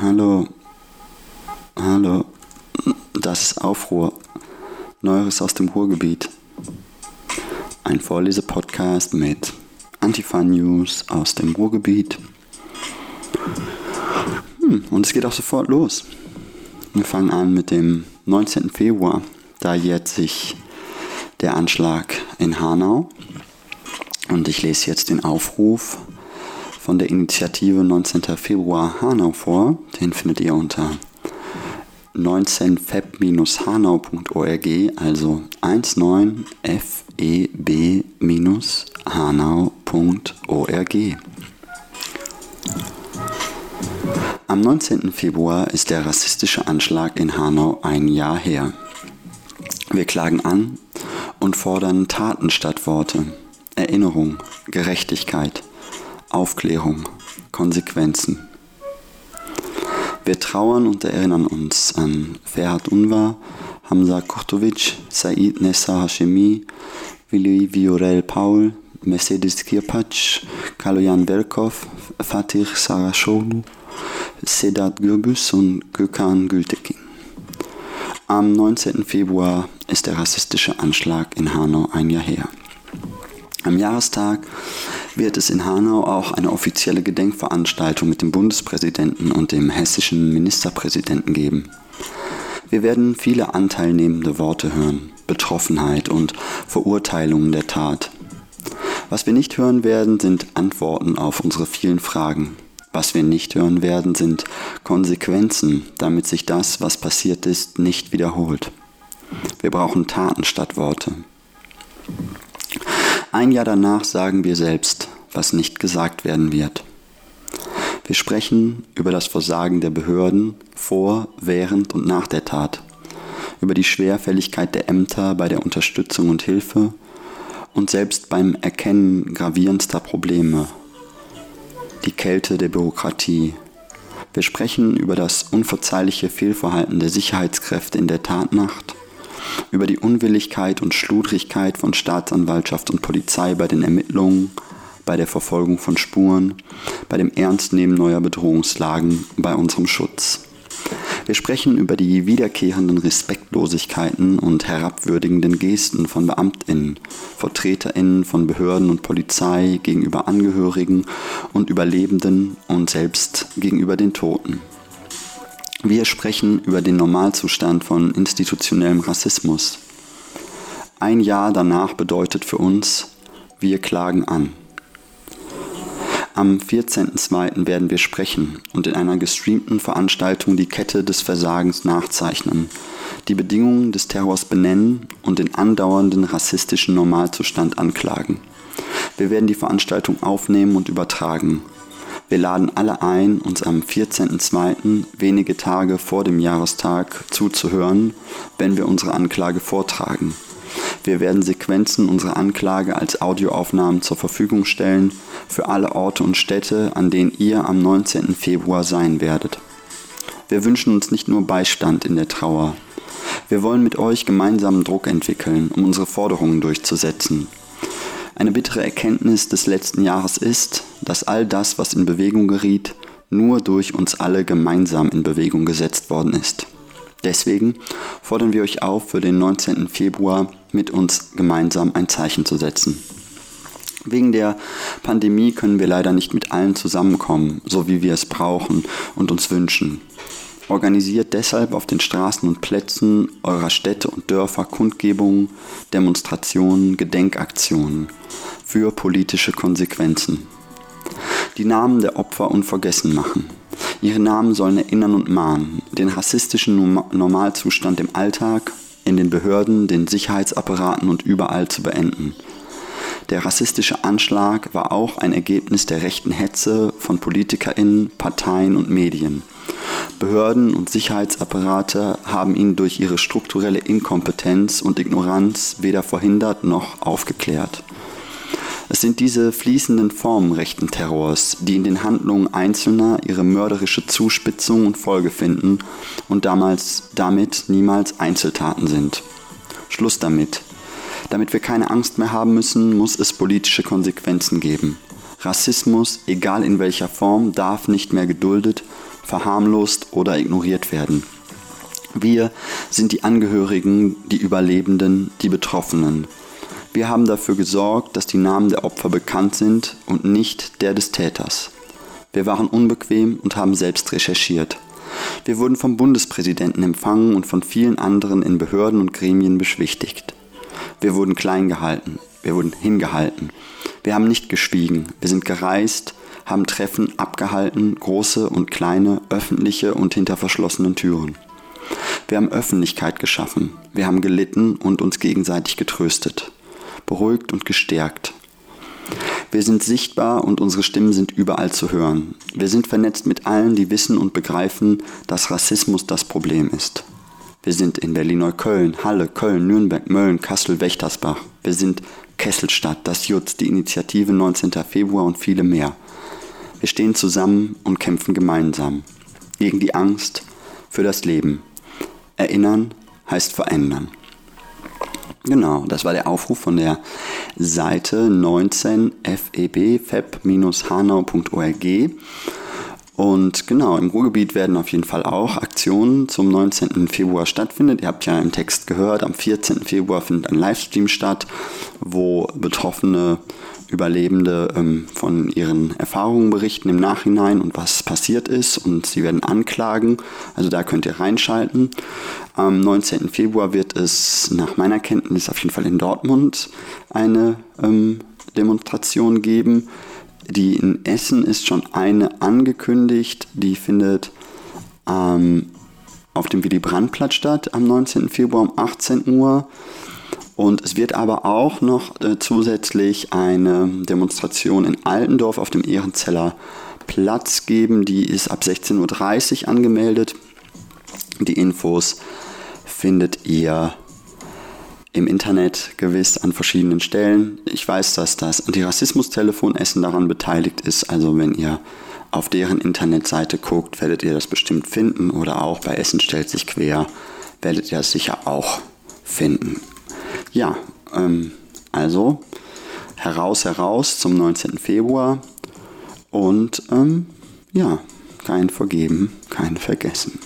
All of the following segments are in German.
Hallo. Hallo. Das ist Aufruhr. Neueres aus dem Ruhrgebiet. Ein Vorlesepodcast mit Antifa-News aus dem Ruhrgebiet. Hm, und es geht auch sofort los. Wir fangen an mit dem 19. Februar. Da jährt sich der Anschlag in Hanau. Und ich lese jetzt den Aufruf von der Initiative 19. Februar Hanau vor. Den findet ihr unter 19feb-hanau.org, also 19feb-hanau.org. Am 19. Februar ist der rassistische Anschlag in Hanau ein Jahr her. Wir klagen an und fordern Taten statt Worte, Erinnerung, Gerechtigkeit, Aufklärung, Konsequenzen. Wir trauern und erinnern uns an Ferhat Unvar, Hamza Kurtovic, Said Nessa Hashemi, Willi Viorel Paul, Mercedes Kirpac, Kaloyan Berkov, Fatih Sarashoglu, Sedat Gürbüz und Gökhan Gültekin. Am 19. Februar ist der rassistische Anschlag in Hanau ein Jahr her. Am Jahrestag wird es in Hanau auch eine offizielle Gedenkveranstaltung mit dem Bundespräsidenten und dem hessischen Ministerpräsidenten geben. Wir werden viele anteilnehmende Worte hören, Betroffenheit und Verurteilungen der Tat. Was wir nicht hören werden, sind Antworten auf unsere vielen Fragen. Was wir nicht hören werden, sind Konsequenzen, damit sich das, was passiert ist, nicht wiederholt. Wir brauchen Taten statt Worte. Ein Jahr danach sagen wir selbst, was nicht gesagt werden wird. Wir sprechen über das Versagen der Behörden vor, während und nach der Tat, über die Schwerfälligkeit der Ämter bei der Unterstützung und Hilfe und selbst beim Erkennen gravierendster Probleme, die Kälte der Bürokratie. Wir sprechen über das unverzeihliche Fehlverhalten der Sicherheitskräfte in der Tatnacht über die Unwilligkeit und Schludrigkeit von Staatsanwaltschaft und Polizei bei den Ermittlungen, bei der Verfolgung von Spuren, bei dem Ernstnehmen neuer Bedrohungslagen, bei unserem Schutz. Wir sprechen über die wiederkehrenden Respektlosigkeiten und herabwürdigenden Gesten von Beamtinnen, Vertreterinnen von Behörden und Polizei gegenüber Angehörigen und Überlebenden und selbst gegenüber den Toten. Wir sprechen über den Normalzustand von institutionellem Rassismus. Ein Jahr danach bedeutet für uns, wir klagen an. Am 14.02. werden wir sprechen und in einer gestreamten Veranstaltung die Kette des Versagens nachzeichnen, die Bedingungen des Terrors benennen und den andauernden rassistischen Normalzustand anklagen. Wir werden die Veranstaltung aufnehmen und übertragen. Wir laden alle ein, uns am 14.02., wenige Tage vor dem Jahrestag, zuzuhören, wenn wir unsere Anklage vortragen. Wir werden Sequenzen unserer Anklage als Audioaufnahmen zur Verfügung stellen für alle Orte und Städte, an denen ihr am 19. Februar sein werdet. Wir wünschen uns nicht nur Beistand in der Trauer. Wir wollen mit euch gemeinsamen Druck entwickeln, um unsere Forderungen durchzusetzen. Eine bittere Erkenntnis des letzten Jahres ist, dass all das, was in Bewegung geriet, nur durch uns alle gemeinsam in Bewegung gesetzt worden ist. Deswegen fordern wir euch auf, für den 19. Februar mit uns gemeinsam ein Zeichen zu setzen. Wegen der Pandemie können wir leider nicht mit allen zusammenkommen, so wie wir es brauchen und uns wünschen. Organisiert deshalb auf den Straßen und Plätzen eurer Städte und Dörfer Kundgebungen, Demonstrationen, Gedenkaktionen für politische Konsequenzen. Die Namen der Opfer unvergessen machen. Ihre Namen sollen erinnern und mahnen, den rassistischen Normalzustand im Alltag, in den Behörden, den Sicherheitsapparaten und überall zu beenden. Der rassistische Anschlag war auch ein Ergebnis der rechten Hetze von Politikerinnen, Parteien und Medien. Behörden und Sicherheitsapparate haben ihn durch ihre strukturelle Inkompetenz und Ignoranz weder verhindert noch aufgeklärt. Es sind diese fließenden Formen rechten Terrors, die in den Handlungen Einzelner ihre mörderische Zuspitzung und Folge finden und damals damit niemals Einzeltaten sind. Schluss damit. Damit wir keine Angst mehr haben müssen, muss es politische Konsequenzen geben. Rassismus, egal in welcher Form, darf nicht mehr geduldet, verharmlost oder ignoriert werden. Wir sind die Angehörigen, die Überlebenden, die Betroffenen. Wir haben dafür gesorgt, dass die Namen der Opfer bekannt sind und nicht der des Täters. Wir waren unbequem und haben selbst recherchiert. Wir wurden vom Bundespräsidenten empfangen und von vielen anderen in Behörden und Gremien beschwichtigt. Wir wurden klein gehalten, wir wurden hingehalten. Wir haben nicht geschwiegen, wir sind gereist, haben Treffen abgehalten, große und kleine, öffentliche und hinter verschlossenen Türen. Wir haben Öffentlichkeit geschaffen, wir haben gelitten und uns gegenseitig getröstet, beruhigt und gestärkt. Wir sind sichtbar und unsere Stimmen sind überall zu hören. Wir sind vernetzt mit allen, die wissen und begreifen, dass Rassismus das Problem ist. Wir sind in Berlin-Neukölln, Halle, Köln, Nürnberg, Mölln, Kassel, Wächtersbach. Wir sind Kesselstadt, das Jutz, die Initiative 19. Februar und viele mehr. Wir stehen zusammen und kämpfen gemeinsam. Gegen die Angst, für das Leben. Erinnern heißt verändern. Genau, das war der Aufruf von der Seite 19 feb feb-hanau.org. Und genau, im Ruhrgebiet werden auf jeden Fall auch Aktionen zum 19. Februar stattfinden. Ihr habt ja im Text gehört, am 14. Februar findet ein Livestream statt, wo Betroffene, Überlebende ähm, von ihren Erfahrungen berichten im Nachhinein und was passiert ist. Und sie werden anklagen. Also da könnt ihr reinschalten. Am 19. Februar wird es nach meiner Kenntnis auf jeden Fall in Dortmund eine ähm, Demonstration geben. Die in Essen ist schon eine angekündigt, die findet ähm, auf dem Willy Brandt-Platz statt am 19. Februar um 18 Uhr. Und es wird aber auch noch äh, zusätzlich eine Demonstration in Altendorf auf dem Ehrenzeller Platz geben. Die ist ab 16.30 Uhr angemeldet. Die Infos findet ihr im Internet gewiss an verschiedenen Stellen. Ich weiß, dass das Antirassismus-Telefon Essen daran beteiligt ist. Also wenn ihr auf deren Internetseite guckt, werdet ihr das bestimmt finden. Oder auch bei Essen stellt sich quer, werdet ihr das sicher auch finden. Ja, ähm, also heraus, heraus zum 19. Februar. Und ähm, ja, kein Vergeben, kein Vergessen.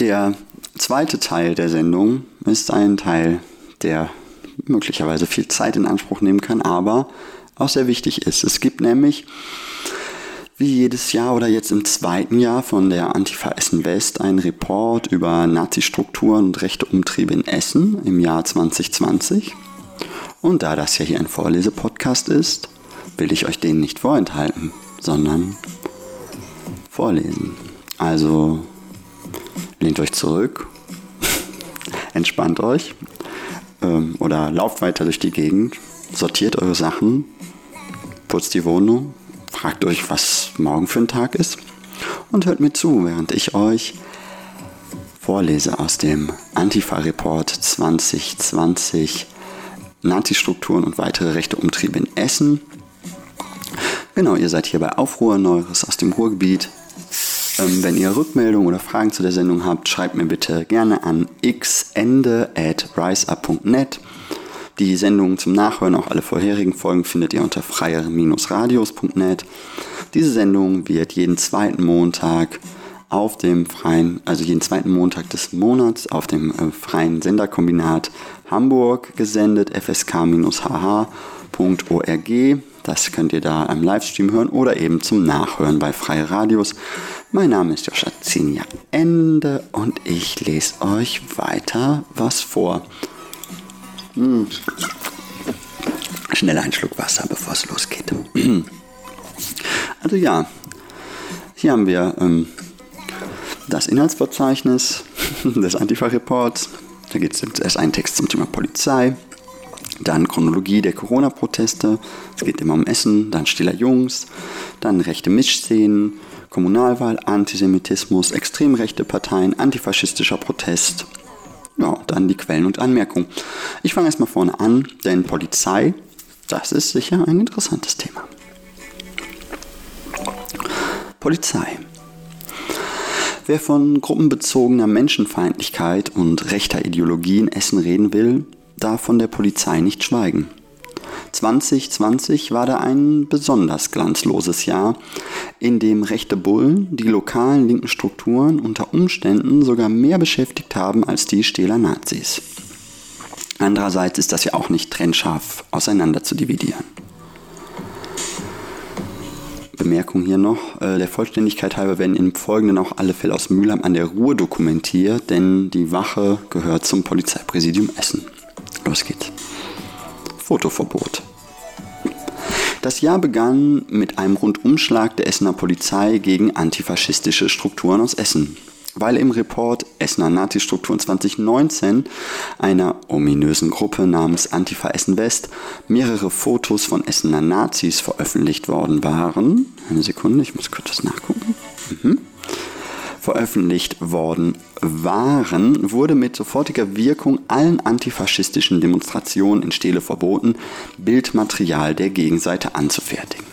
Der zweite Teil der Sendung ist ein Teil, der möglicherweise viel Zeit in Anspruch nehmen kann, aber auch sehr wichtig ist. Es gibt nämlich wie jedes Jahr oder jetzt im zweiten Jahr von der Antifa Essen West einen Report über Nazi-Strukturen und rechte Umtriebe in Essen im Jahr 2020. Und da das ja hier ein Vorlesepodcast ist, will ich euch den nicht vorenthalten, sondern vorlesen. Also lehnt euch zurück, entspannt euch ähm, oder lauft weiter durch die Gegend, sortiert eure Sachen, putzt die Wohnung, fragt euch, was morgen für ein Tag ist und hört mir zu, während ich euch vorlese aus dem Antifa-Report 2020 Nazi-Strukturen und weitere rechte Umtriebe in Essen. Genau, ihr seid hier bei Aufruhr Neues aus dem Ruhrgebiet. Ähm, wenn ihr Rückmeldungen oder Fragen zu der Sendung habt, schreibt mir bitte gerne an xende.riseup.net. Die Sendungen zum Nachhören, auch alle vorherigen Folgen, findet ihr unter freier-radios.net. Diese Sendung wird jeden zweiten Montag auf dem freien, also jeden zweiten Montag des Monats auf dem äh, freien Senderkombinat Hamburg gesendet, fsk-hh.org. Das könnt ihr da im Livestream hören oder eben zum Nachhören bei Freie Radios. Mein Name ist Joscha Zinja Ende und ich lese euch weiter was vor. Hm. Schnell einen Schluck Wasser, bevor es losgeht. Also ja, hier haben wir ähm, das Inhaltsverzeichnis des Antifa-Reports. Da geht es erst ein Text zum Thema Polizei, dann Chronologie der Corona-Proteste, es geht immer um Essen, dann Stiller Jungs, dann rechte Mischszenen, Kommunalwahl, Antisemitismus, extrem rechte Parteien, antifaschistischer Protest. Ja, dann die Quellen und Anmerkungen. Ich fange erstmal vorne an, denn Polizei, das ist sicher ein interessantes Thema. Polizei. Wer von gruppenbezogener Menschenfeindlichkeit und rechter Ideologie in Essen reden will, darf von der Polizei nicht schweigen. 2020 war da ein besonders glanzloses Jahr, in dem rechte Bullen die lokalen linken Strukturen unter Umständen sogar mehr beschäftigt haben als die Stähler Nazis. Andererseits ist das ja auch nicht trennscharf auseinander zu dividieren. Bemerkung hier noch, äh, der Vollständigkeit halber werden im Folgenden auch alle Fälle aus Mülheim an der Ruhr dokumentiert, denn die Wache gehört zum Polizeipräsidium Essen. Los geht's. Fotoverbot. Das Jahr begann mit einem Rundumschlag der Essener Polizei gegen antifaschistische Strukturen aus Essen weil im Report Essener Nazi-Strukturen 2019 einer ominösen Gruppe namens Antifa Essen West mehrere Fotos von Essener Nazis veröffentlicht worden waren. Eine Sekunde, ich muss kurz das nachgucken. Mhm. Veröffentlicht worden waren, wurde mit sofortiger Wirkung allen antifaschistischen Demonstrationen in Stele verboten, Bildmaterial der Gegenseite anzufertigen.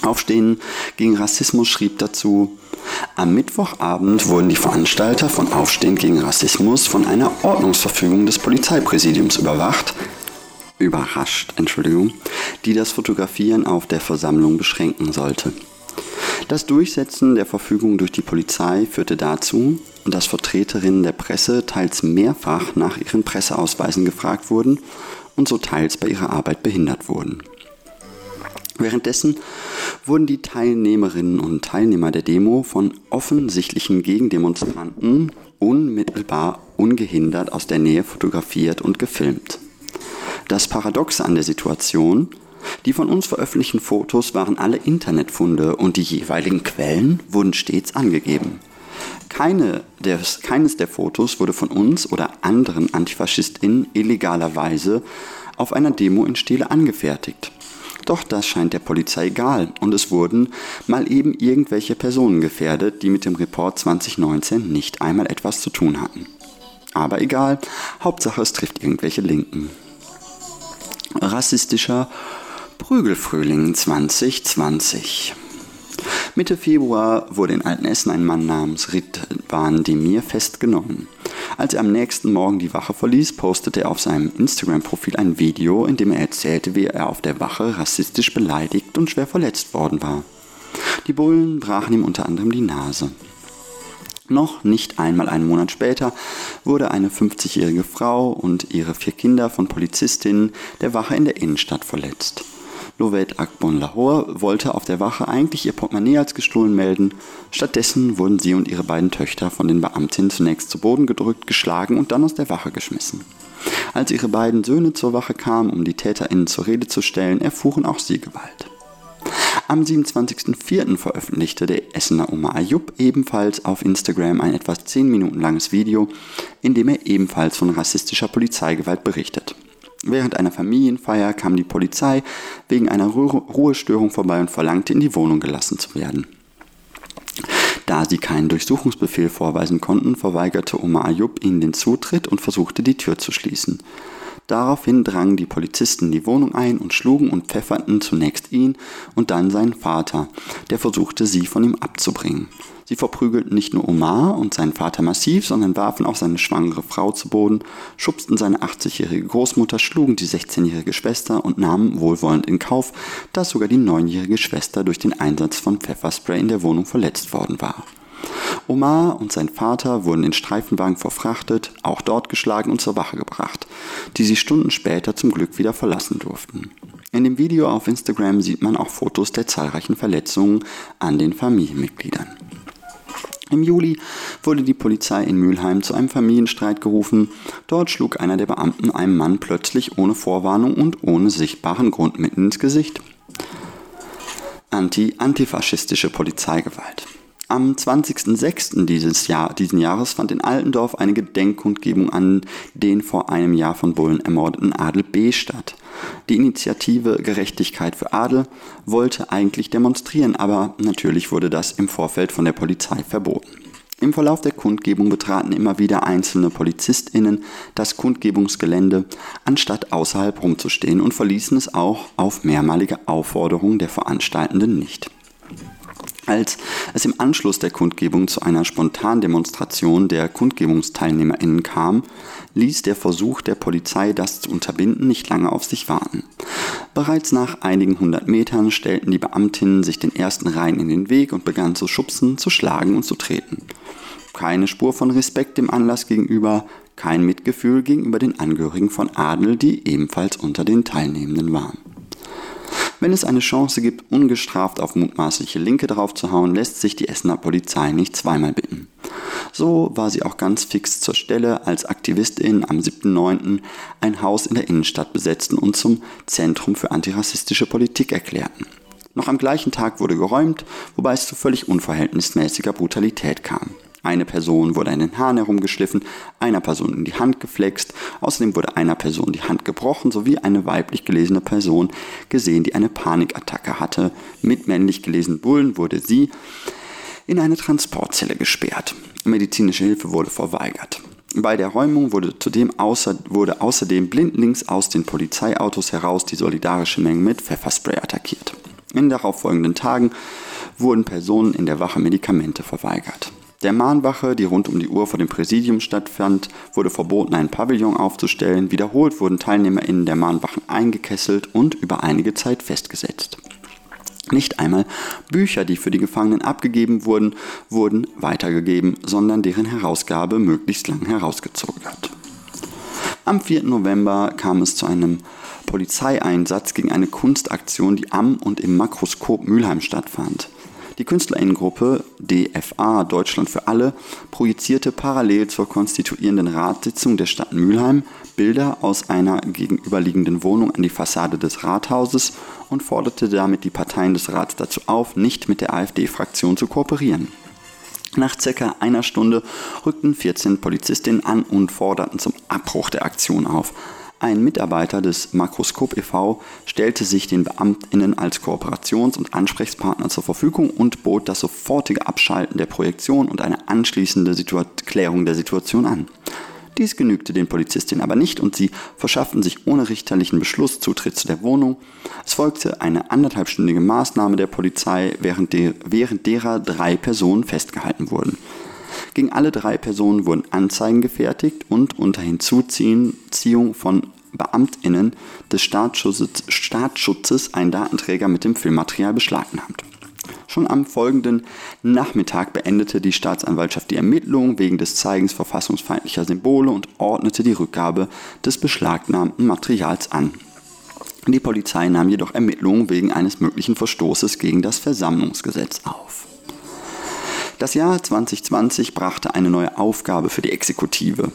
Aufstehen gegen Rassismus schrieb dazu, am Mittwochabend wurden die Veranstalter von Aufstehen gegen Rassismus von einer Ordnungsverfügung des Polizeipräsidiums überwacht, überrascht, Entschuldigung, die das Fotografieren auf der Versammlung beschränken sollte. Das Durchsetzen der Verfügung durch die Polizei führte dazu, dass Vertreterinnen der Presse teils mehrfach nach ihren Presseausweisen gefragt wurden und so teils bei ihrer Arbeit behindert wurden. Währenddessen wurden die Teilnehmerinnen und Teilnehmer der Demo von offensichtlichen Gegendemonstranten unmittelbar ungehindert aus der Nähe fotografiert und gefilmt. Das Paradoxe an der Situation, die von uns veröffentlichten Fotos waren alle Internetfunde und die jeweiligen Quellen wurden stets angegeben. Keine des, keines der Fotos wurde von uns oder anderen AntifaschistInnen illegalerweise auf einer Demo in Stele angefertigt. Doch das scheint der Polizei egal und es wurden mal eben irgendwelche Personen gefährdet, die mit dem Report 2019 nicht einmal etwas zu tun hatten. Aber egal, Hauptsache es trifft irgendwelche Linken. Rassistischer Prügelfrühling 2020. Mitte Februar wurde in Altenessen ein Mann namens Ridwan Demir festgenommen. Als er am nächsten Morgen die Wache verließ, postete er auf seinem Instagram-Profil ein Video, in dem er erzählte, wie er auf der Wache rassistisch beleidigt und schwer verletzt worden war. Die Bullen brachen ihm unter anderem die Nase. Noch nicht einmal einen Monat später wurde eine 50-jährige Frau und ihre vier Kinder von Polizistinnen der Wache in der Innenstadt verletzt. Lovette Akbon Lahore wollte auf der Wache eigentlich ihr Portemonnaie als gestohlen melden. Stattdessen wurden sie und ihre beiden Töchter von den Beamtinnen zunächst zu Boden gedrückt, geschlagen und dann aus der Wache geschmissen. Als ihre beiden Söhne zur Wache kamen, um die TäterInnen zur Rede zu stellen, erfuhren auch sie Gewalt. Am 27.04. veröffentlichte der Essener Omar Ayub ebenfalls auf Instagram ein etwas 10 Minuten langes Video, in dem er ebenfalls von rassistischer Polizeigewalt berichtet. Während einer Familienfeier kam die Polizei wegen einer Ruhestörung vorbei und verlangte, in die Wohnung gelassen zu werden. Da sie keinen Durchsuchungsbefehl vorweisen konnten, verweigerte Omar Ayub ihnen den Zutritt und versuchte die Tür zu schließen. Daraufhin drangen die Polizisten die Wohnung ein und schlugen und pfefferten zunächst ihn und dann seinen Vater, der versuchte, sie von ihm abzubringen. Sie verprügelten nicht nur Omar und seinen Vater massiv, sondern warfen auch seine schwangere Frau zu Boden, schubsten seine 80-jährige Großmutter, schlugen die 16-jährige Schwester und nahmen wohlwollend in Kauf, dass sogar die 9-jährige Schwester durch den Einsatz von Pfefferspray in der Wohnung verletzt worden war. Omar und sein Vater wurden in Streifenwagen verfrachtet, auch dort geschlagen und zur Wache gebracht, die sie Stunden später zum Glück wieder verlassen durften. In dem Video auf Instagram sieht man auch Fotos der zahlreichen Verletzungen an den Familienmitgliedern. Im Juli wurde die Polizei in Mülheim zu einem Familienstreit gerufen. Dort schlug einer der Beamten einem Mann plötzlich ohne Vorwarnung und ohne sichtbaren Grund mitten ins Gesicht. Anti-antifaschistische Polizeigewalt. Am 20.06. dieses Jahr, diesen Jahres fand in Altendorf eine Gedenkkundgebung an den vor einem Jahr von Bullen ermordeten Adel B. statt. Die Initiative Gerechtigkeit für Adel wollte eigentlich demonstrieren, aber natürlich wurde das im Vorfeld von der Polizei verboten. Im Verlauf der Kundgebung betraten immer wieder einzelne PolizistInnen das Kundgebungsgelände, anstatt außerhalb rumzustehen und verließen es auch auf mehrmalige Aufforderung der Veranstaltenden nicht. Als es im Anschluss der Kundgebung zu einer Spontandemonstration der KundgebungsteilnehmerInnen kam, ließ der Versuch der Polizei, das zu unterbinden, nicht lange auf sich warten. Bereits nach einigen hundert Metern stellten die Beamtinnen sich den ersten Reihen in den Weg und begannen zu schubsen, zu schlagen und zu treten. Keine Spur von Respekt dem Anlass gegenüber, kein Mitgefühl gegenüber den Angehörigen von Adel, die ebenfalls unter den Teilnehmenden waren. Wenn es eine Chance gibt, ungestraft auf mutmaßliche Linke draufzuhauen, lässt sich die Essener Polizei nicht zweimal bitten. So war sie auch ganz fix zur Stelle, als AktivistInnen am 7.9. ein Haus in der Innenstadt besetzten und zum Zentrum für antirassistische Politik erklärten. Noch am gleichen Tag wurde geräumt, wobei es zu völlig unverhältnismäßiger Brutalität kam. Eine Person wurde an den Haaren herumgeschliffen, einer Person in die Hand geflext, außerdem wurde einer Person die Hand gebrochen sowie eine weiblich gelesene Person gesehen, die eine Panikattacke hatte. Mit männlich gelesenen Bullen wurde sie in eine Transportzelle gesperrt. Medizinische Hilfe wurde verweigert. Bei der Räumung wurde zudem außer, wurde außerdem blindlings aus den Polizeiautos heraus die solidarische Menge mit Pfefferspray attackiert. In darauffolgenden Tagen wurden Personen in der Wache Medikamente verweigert. Der Mahnwache, die rund um die Uhr vor dem Präsidium stattfand, wurde verboten, einen Pavillon aufzustellen. Wiederholt wurden TeilnehmerInnen der Mahnwachen eingekesselt und über einige Zeit festgesetzt. Nicht einmal Bücher, die für die Gefangenen abgegeben wurden, wurden weitergegeben, sondern deren Herausgabe möglichst lang herausgezögert. Am 4. November kam es zu einem Polizeieinsatz gegen eine Kunstaktion, die am und im Makroskop Mülheim stattfand. Die Künstlerinnengruppe DFA Deutschland für alle projizierte parallel zur konstituierenden Ratssitzung der Stadt Mülheim Bilder aus einer gegenüberliegenden Wohnung an die Fassade des Rathauses und forderte damit die Parteien des Rats dazu auf, nicht mit der AfD-Fraktion zu kooperieren. Nach circa einer Stunde rückten 14 Polizistinnen an und forderten zum Abbruch der Aktion auf. Ein Mitarbeiter des Makroskop e.V. stellte sich den BeamtInnen als Kooperations- und Ansprechpartner zur Verfügung und bot das sofortige Abschalten der Projektion und eine anschließende Situa Klärung der Situation an. Dies genügte den Polizistinnen aber nicht und sie verschafften sich ohne richterlichen Beschluss Zutritt zu der Wohnung. Es folgte eine anderthalbstündige Maßnahme der Polizei, während, de während derer drei Personen festgehalten wurden. Gegen alle drei Personen wurden Anzeigen gefertigt und unter Hinzuziehung von BeamtInnen des Staatsschutzes, Staatsschutzes ein Datenträger mit dem Filmmaterial beschlagnahmt. Schon am folgenden Nachmittag beendete die Staatsanwaltschaft die Ermittlungen wegen des Zeigens verfassungsfeindlicher Symbole und ordnete die Rückgabe des beschlagnahmten Materials an. Die Polizei nahm jedoch Ermittlungen wegen eines möglichen Verstoßes gegen das Versammlungsgesetz auf. Das Jahr 2020 brachte eine neue Aufgabe für die Exekutive.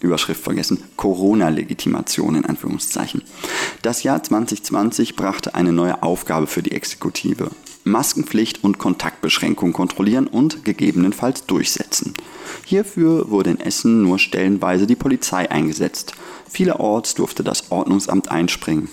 Überschrift vergessen, Corona-Legitimation in Anführungszeichen. Das Jahr 2020 brachte eine neue Aufgabe für die Exekutive. Maskenpflicht und Kontaktbeschränkung kontrollieren und gegebenenfalls durchsetzen. Hierfür wurde in Essen nur stellenweise die Polizei eingesetzt. Vielerorts durfte das Ordnungsamt einspringen.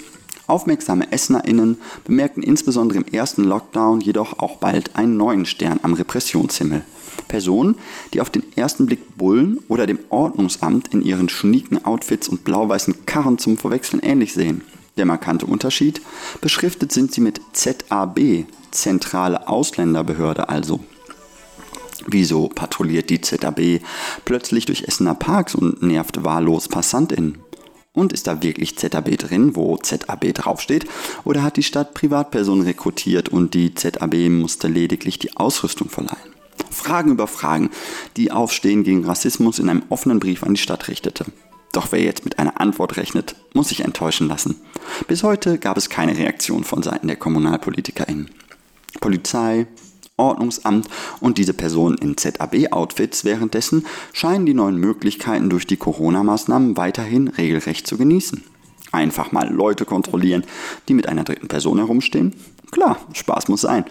Aufmerksame EssnerInnen bemerkten insbesondere im ersten Lockdown jedoch auch bald einen neuen Stern am Repressionshimmel. Personen, die auf den ersten Blick Bullen oder dem Ordnungsamt in ihren schnieken Outfits und blau-weißen Karren zum Verwechseln ähnlich sehen. Der markante Unterschied, beschriftet sind sie mit ZAB, Zentrale Ausländerbehörde also. Wieso patrouilliert die ZAB plötzlich durch Essener Parks und nervt wahllos PassantInnen? Und ist da wirklich ZAB drin, wo ZAB draufsteht? Oder hat die Stadt Privatpersonen rekrutiert und die ZAB musste lediglich die Ausrüstung verleihen? Fragen über Fragen, die Aufstehen gegen Rassismus in einem offenen Brief an die Stadt richtete. Doch wer jetzt mit einer Antwort rechnet, muss sich enttäuschen lassen. Bis heute gab es keine Reaktion von Seiten der KommunalpolitikerInnen. Polizei, Ordnungsamt und diese Personen in ZAB-Outfits währenddessen scheinen die neuen Möglichkeiten durch die Corona-Maßnahmen weiterhin regelrecht zu genießen. Einfach mal Leute kontrollieren, die mit einer dritten Person herumstehen? Klar, Spaß muss sein.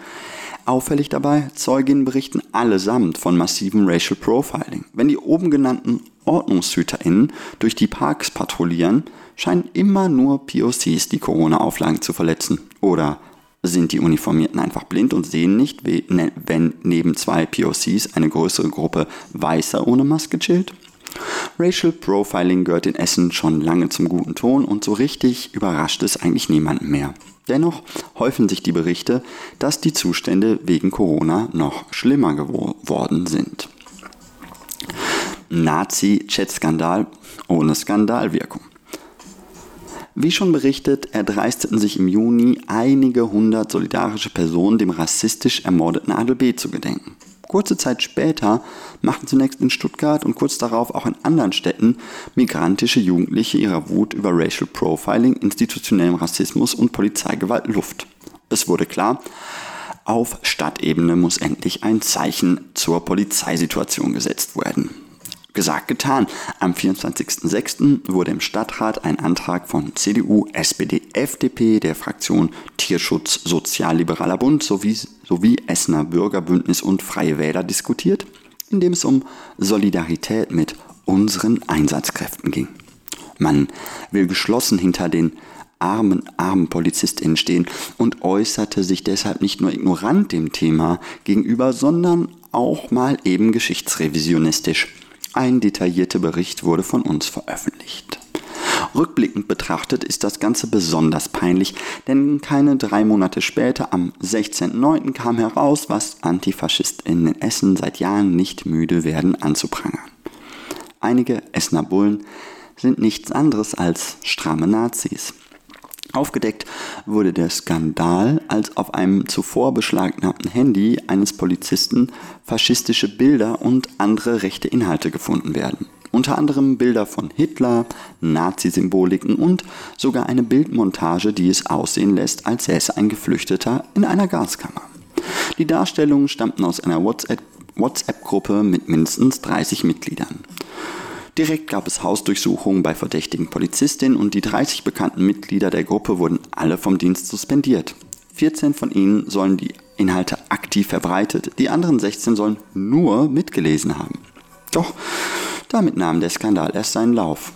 Auffällig dabei, Zeuginnen berichten allesamt von massivem Racial Profiling. Wenn die oben genannten OrdnungshüterInnen durch die Parks patrouillieren, scheinen immer nur POCs die Corona-Auflagen zu verletzen. Oder sind die Uniformierten einfach blind und sehen nicht, ne, wenn neben zwei POCs eine größere Gruppe Weißer ohne Maske chillt? Racial Profiling gehört in Essen schon lange zum guten Ton und so richtig überrascht es eigentlich niemanden mehr. Dennoch häufen sich die Berichte, dass die Zustände wegen Corona noch schlimmer geworden sind. Nazi-Chat-Skandal ohne Skandalwirkung. Wie schon berichtet, erdreisteten sich im Juni einige hundert solidarische Personen dem rassistisch ermordeten Adel B. zu gedenken. Kurze Zeit später machten zunächst in Stuttgart und kurz darauf auch in anderen Städten migrantische Jugendliche ihrer Wut über Racial Profiling, institutionellem Rassismus und Polizeigewalt Luft. Es wurde klar, auf Stadtebene muss endlich ein Zeichen zur Polizeisituation gesetzt werden. Gesagt, getan. Am 24.06. wurde im Stadtrat ein Antrag von CDU, SPD, FDP, der Fraktion Tierschutz Sozialliberaler Bund sowie, sowie Essener Bürgerbündnis und Freie Wähler diskutiert, in dem es um Solidarität mit unseren Einsatzkräften ging. Man will geschlossen hinter den armen, armen PolizistInnen stehen und äußerte sich deshalb nicht nur ignorant dem Thema gegenüber, sondern auch mal eben geschichtsrevisionistisch. Ein detaillierter Bericht wurde von uns veröffentlicht. Rückblickend betrachtet ist das Ganze besonders peinlich, denn keine drei Monate später, am 16.09., kam heraus, was AntifaschistInnen in Essen seit Jahren nicht müde werden anzuprangern. Einige Essener Bullen sind nichts anderes als stramme Nazis. Aufgedeckt wurde der Skandal, als auf einem zuvor beschlagnahmten Handy eines Polizisten faschistische Bilder und andere rechte Inhalte gefunden werden. Unter anderem Bilder von Hitler, Nazi-Symboliken und sogar eine Bildmontage, die es aussehen lässt, als säße ein Geflüchteter in einer Gaskammer. Die Darstellungen stammten aus einer WhatsApp-Gruppe mit mindestens 30 Mitgliedern. Direkt gab es Hausdurchsuchungen bei verdächtigen Polizistinnen und die 30 bekannten Mitglieder der Gruppe wurden alle vom Dienst suspendiert. 14 von ihnen sollen die Inhalte aktiv verbreitet, die anderen 16 sollen nur mitgelesen haben. Doch damit nahm der Skandal erst seinen Lauf.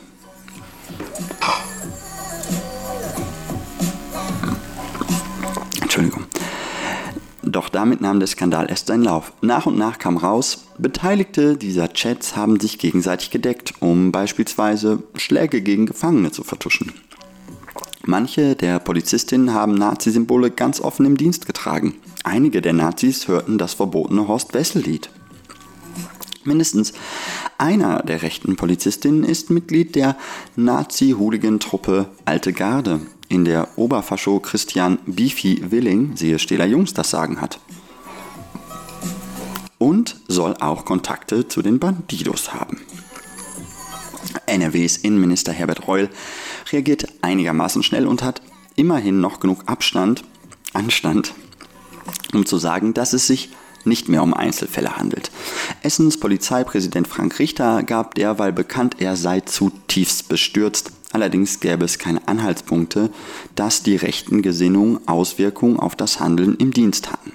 Entschuldigung. Doch damit nahm der Skandal erst seinen Lauf. Nach und nach kam raus, Beteiligte dieser Chats haben sich gegenseitig gedeckt, um beispielsweise Schläge gegen Gefangene zu vertuschen. Manche der Polizistinnen haben Nazi-Symbole ganz offen im Dienst getragen. Einige der Nazis hörten das verbotene Horst-Wessel-Lied. Mindestens einer der rechten Polizistinnen ist Mitglied der Nazi-Hooligan-Truppe Alte Garde, in der Oberfascho Christian Bifi Willing, siehe Stähler Jungs, das Sagen hat. Und soll auch Kontakte zu den Bandidos haben. NRWs Innenminister Herbert Reul reagiert einigermaßen schnell und hat immerhin noch genug Abstand, Anstand, um zu sagen, dass es sich nicht mehr um Einzelfälle handelt. Essens Polizeipräsident Frank Richter gab derweil bekannt, er sei zutiefst bestürzt Allerdings gäbe es keine Anhaltspunkte, dass die rechten Gesinnungen Auswirkungen auf das Handeln im Dienst hatten.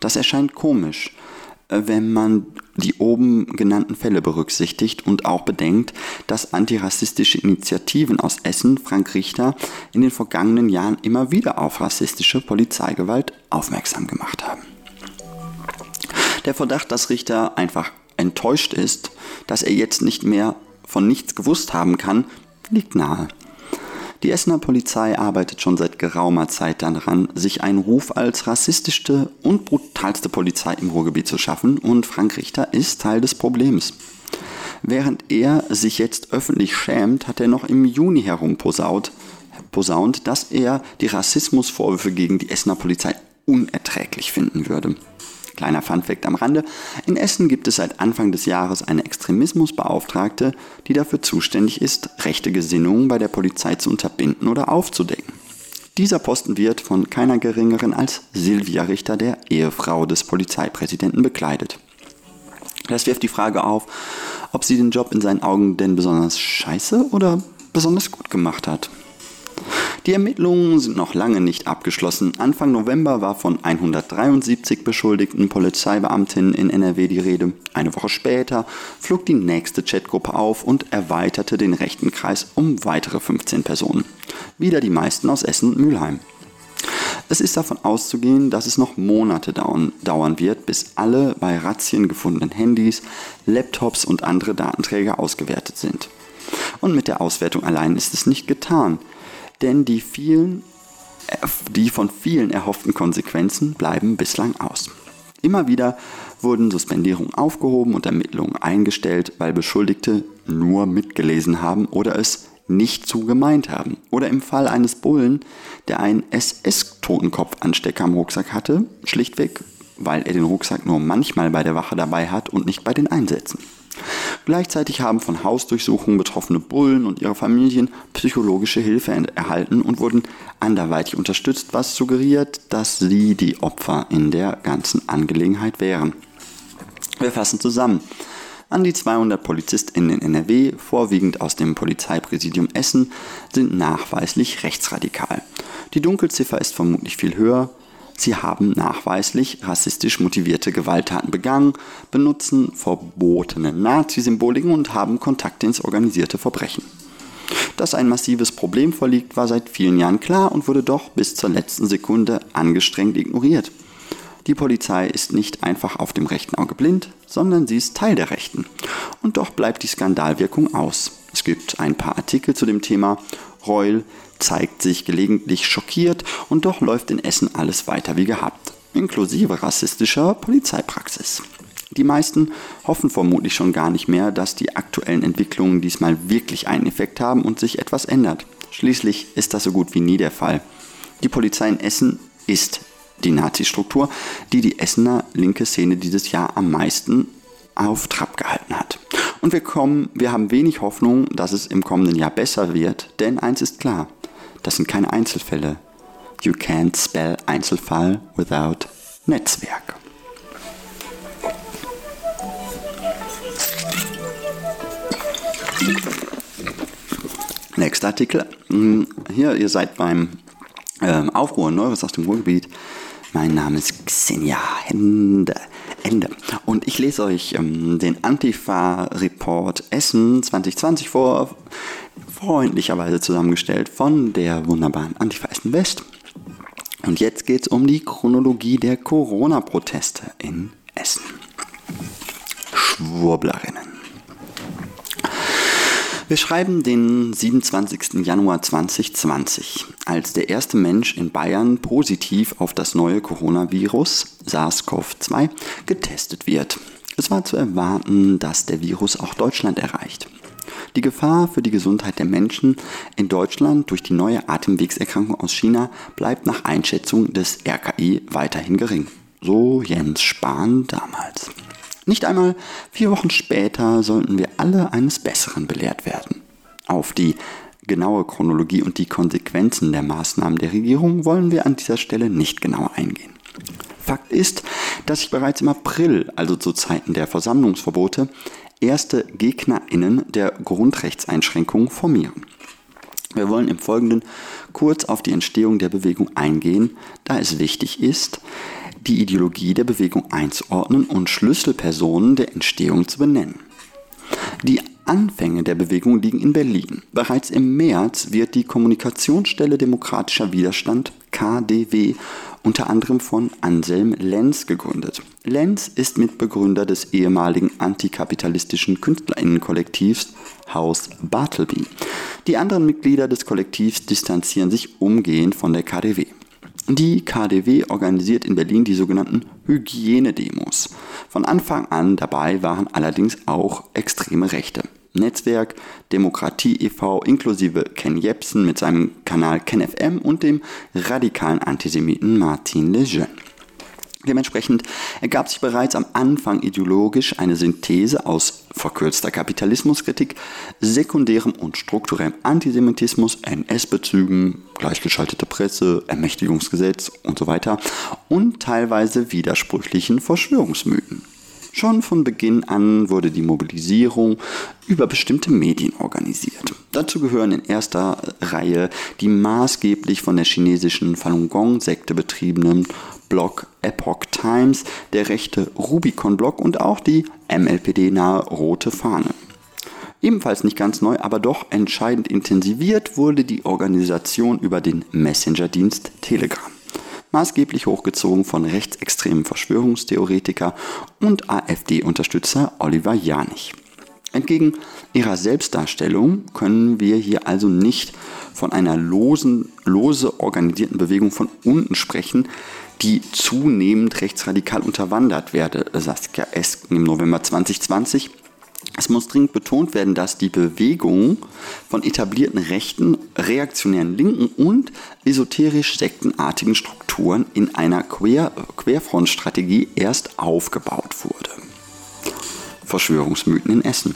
Das erscheint komisch, äh, wenn man die oben genannten Fälle berücksichtigt und auch bedenkt, dass antirassistische Initiativen aus Essen Frank Richter in den vergangenen Jahren immer wieder auf rassistische Polizeigewalt aufmerksam gemacht haben. Der Verdacht, dass Richter einfach enttäuscht ist, dass er jetzt nicht mehr von nichts gewusst haben kann, liegt nahe. Die Essener Polizei arbeitet schon seit geraumer Zeit daran, sich einen Ruf als rassistischste und brutalste Polizei im Ruhrgebiet zu schaffen und Frank Richter ist Teil des Problems. Während er sich jetzt öffentlich schämt, hat er noch im Juni herumposaunt, posaunt, dass er die Rassismusvorwürfe gegen die Essener Polizei unerträglich finden würde. Kleiner Funfact am Rande. In Essen gibt es seit Anfang des Jahres eine Extremismusbeauftragte, die dafür zuständig ist, rechte Gesinnungen bei der Polizei zu unterbinden oder aufzudecken. Dieser Posten wird von keiner geringeren als Silvia Richter, der Ehefrau des Polizeipräsidenten, bekleidet. Das wirft die Frage auf, ob sie den Job in seinen Augen denn besonders scheiße oder besonders gut gemacht hat. Die Ermittlungen sind noch lange nicht abgeschlossen. Anfang November war von 173 beschuldigten Polizeibeamtinnen in NRW die Rede. Eine Woche später flog die nächste Chatgruppe auf und erweiterte den rechten Kreis um weitere 15 Personen. Wieder die meisten aus Essen und Mülheim. Es ist davon auszugehen, dass es noch Monate dauern, dauern, wird, bis alle bei Razzien gefundenen Handys, Laptops und andere Datenträger ausgewertet sind. Und mit der Auswertung allein ist es nicht getan denn die vielen die von vielen erhofften Konsequenzen bleiben bislang aus. Immer wieder wurden Suspendierungen aufgehoben und Ermittlungen eingestellt, weil Beschuldigte nur mitgelesen haben oder es nicht zu gemeint haben. Oder im Fall eines Bullen, der einen SS-Totenkopf-Anstecker am Rucksack hatte, schlichtweg, weil er den Rucksack nur manchmal bei der Wache dabei hat und nicht bei den Einsätzen. Gleichzeitig haben von Hausdurchsuchungen betroffene Bullen und ihre Familien psychologische Hilfe erhalten und wurden anderweitig unterstützt, was suggeriert, dass sie die Opfer in der ganzen Angelegenheit wären. Wir fassen zusammen. An die 200 PolizistInnen in NRW, vorwiegend aus dem Polizeipräsidium Essen, sind nachweislich rechtsradikal. Die Dunkelziffer ist vermutlich viel höher. Sie haben nachweislich rassistisch motivierte Gewalttaten begangen, benutzen verbotene Nazi-Symboliken und haben Kontakte ins organisierte Verbrechen. Dass ein massives Problem vorliegt, war seit vielen Jahren klar und wurde doch bis zur letzten Sekunde angestrengt ignoriert. Die Polizei ist nicht einfach auf dem rechten Auge blind, sondern sie ist Teil der Rechten. Und doch bleibt die Skandalwirkung aus. Es gibt ein paar Artikel zu dem Thema. Reul zeigt sich gelegentlich schockiert und doch läuft in Essen alles weiter wie gehabt, inklusive rassistischer Polizeipraxis. Die meisten hoffen vermutlich schon gar nicht mehr, dass die aktuellen Entwicklungen diesmal wirklich einen Effekt haben und sich etwas ändert. Schließlich ist das so gut wie nie der Fall. Die Polizei in Essen ist die Nazi-Struktur, die die Essener linke Szene dieses Jahr am meisten auf Trab gehalten hat. Und wir kommen, wir haben wenig Hoffnung, dass es im kommenden Jahr besser wird, denn eins ist klar, das sind keine Einzelfälle. You can't spell Einzelfall without Netzwerk. Nächster Artikel. Hm, hier, ihr seid beim ähm, Aufruhr Neues aus dem Ruhrgebiet. Mein Name ist Xenia Hände. Ende. Und ich lese euch ähm, den Antifa-Report Essen 2020 vor, freundlicherweise zusammengestellt von der wunderbaren Antifa West. Und jetzt geht es um die Chronologie der Corona-Proteste in Essen. Schwurblerinnen. Wir schreiben den 27. Januar 2020, als der erste Mensch in Bayern positiv auf das neue Coronavirus SARS-CoV-2 getestet wird. Es war zu erwarten, dass der Virus auch Deutschland erreicht. Die Gefahr für die Gesundheit der Menschen in Deutschland durch die neue Atemwegserkrankung aus China bleibt nach Einschätzung des RKI weiterhin gering. So Jens Spahn damals. Nicht einmal vier Wochen später sollten wir alle eines Besseren belehrt werden. Auf die genaue Chronologie und die Konsequenzen der Maßnahmen der Regierung wollen wir an dieser Stelle nicht genauer eingehen. Fakt ist, dass sich bereits im April, also zu Zeiten der Versammlungsverbote, erste GegnerInnen der Grundrechtseinschränkungen formieren. Wir wollen im Folgenden kurz auf die Entstehung der Bewegung eingehen, da es wichtig ist, die Ideologie der Bewegung einzuordnen und Schlüsselpersonen der Entstehung zu benennen. Die Anfänge der Bewegung liegen in Berlin. Bereits im März wird die Kommunikationsstelle Demokratischer Widerstand KDW unter anderem von Anselm Lenz gegründet. Lenz ist Mitbegründer des ehemaligen antikapitalistischen Künstlerinnenkollektivs Haus Bartleby. Die anderen Mitglieder des Kollektivs distanzieren sich umgehend von der KDW. Die KDW organisiert in Berlin die sogenannten Hygienedemos. Von Anfang an dabei waren allerdings auch extreme Rechte. Netzwerk, Demokratie e.V. inklusive Ken Jebsen mit seinem Kanal KenFM und dem radikalen Antisemiten Martin Lejeune. Dementsprechend ergab sich bereits am Anfang ideologisch eine Synthese aus verkürzter Kapitalismuskritik, sekundärem und strukturellem Antisemitismus, NS-Bezügen, gleichgeschaltete Presse, Ermächtigungsgesetz und so weiter und teilweise widersprüchlichen Verschwörungsmythen. Schon von Beginn an wurde die Mobilisierung über bestimmte Medien organisiert. Dazu gehören in erster Reihe die maßgeblich von der chinesischen Falun Gong-Sekte betriebenen Blog Epoch Times, der rechte Rubicon-Blog und auch die MLPD-nahe Rote Fahne. Ebenfalls nicht ganz neu, aber doch entscheidend intensiviert wurde die Organisation über den Messenger-Dienst Telegram maßgeblich hochgezogen von rechtsextremen Verschwörungstheoretiker und AfD-Unterstützer Oliver Janich. Entgegen ihrer Selbstdarstellung können wir hier also nicht von einer losen, lose organisierten Bewegung von unten sprechen, die zunehmend rechtsradikal unterwandert werde, Saskia Esk im November 2020. Es muss dringend betont werden, dass die Bewegung von etablierten rechten, reaktionären Linken und esoterisch-sektenartigen Strukturen in einer Quer Querfrontstrategie erst aufgebaut wurde. Verschwörungsmythen in Essen.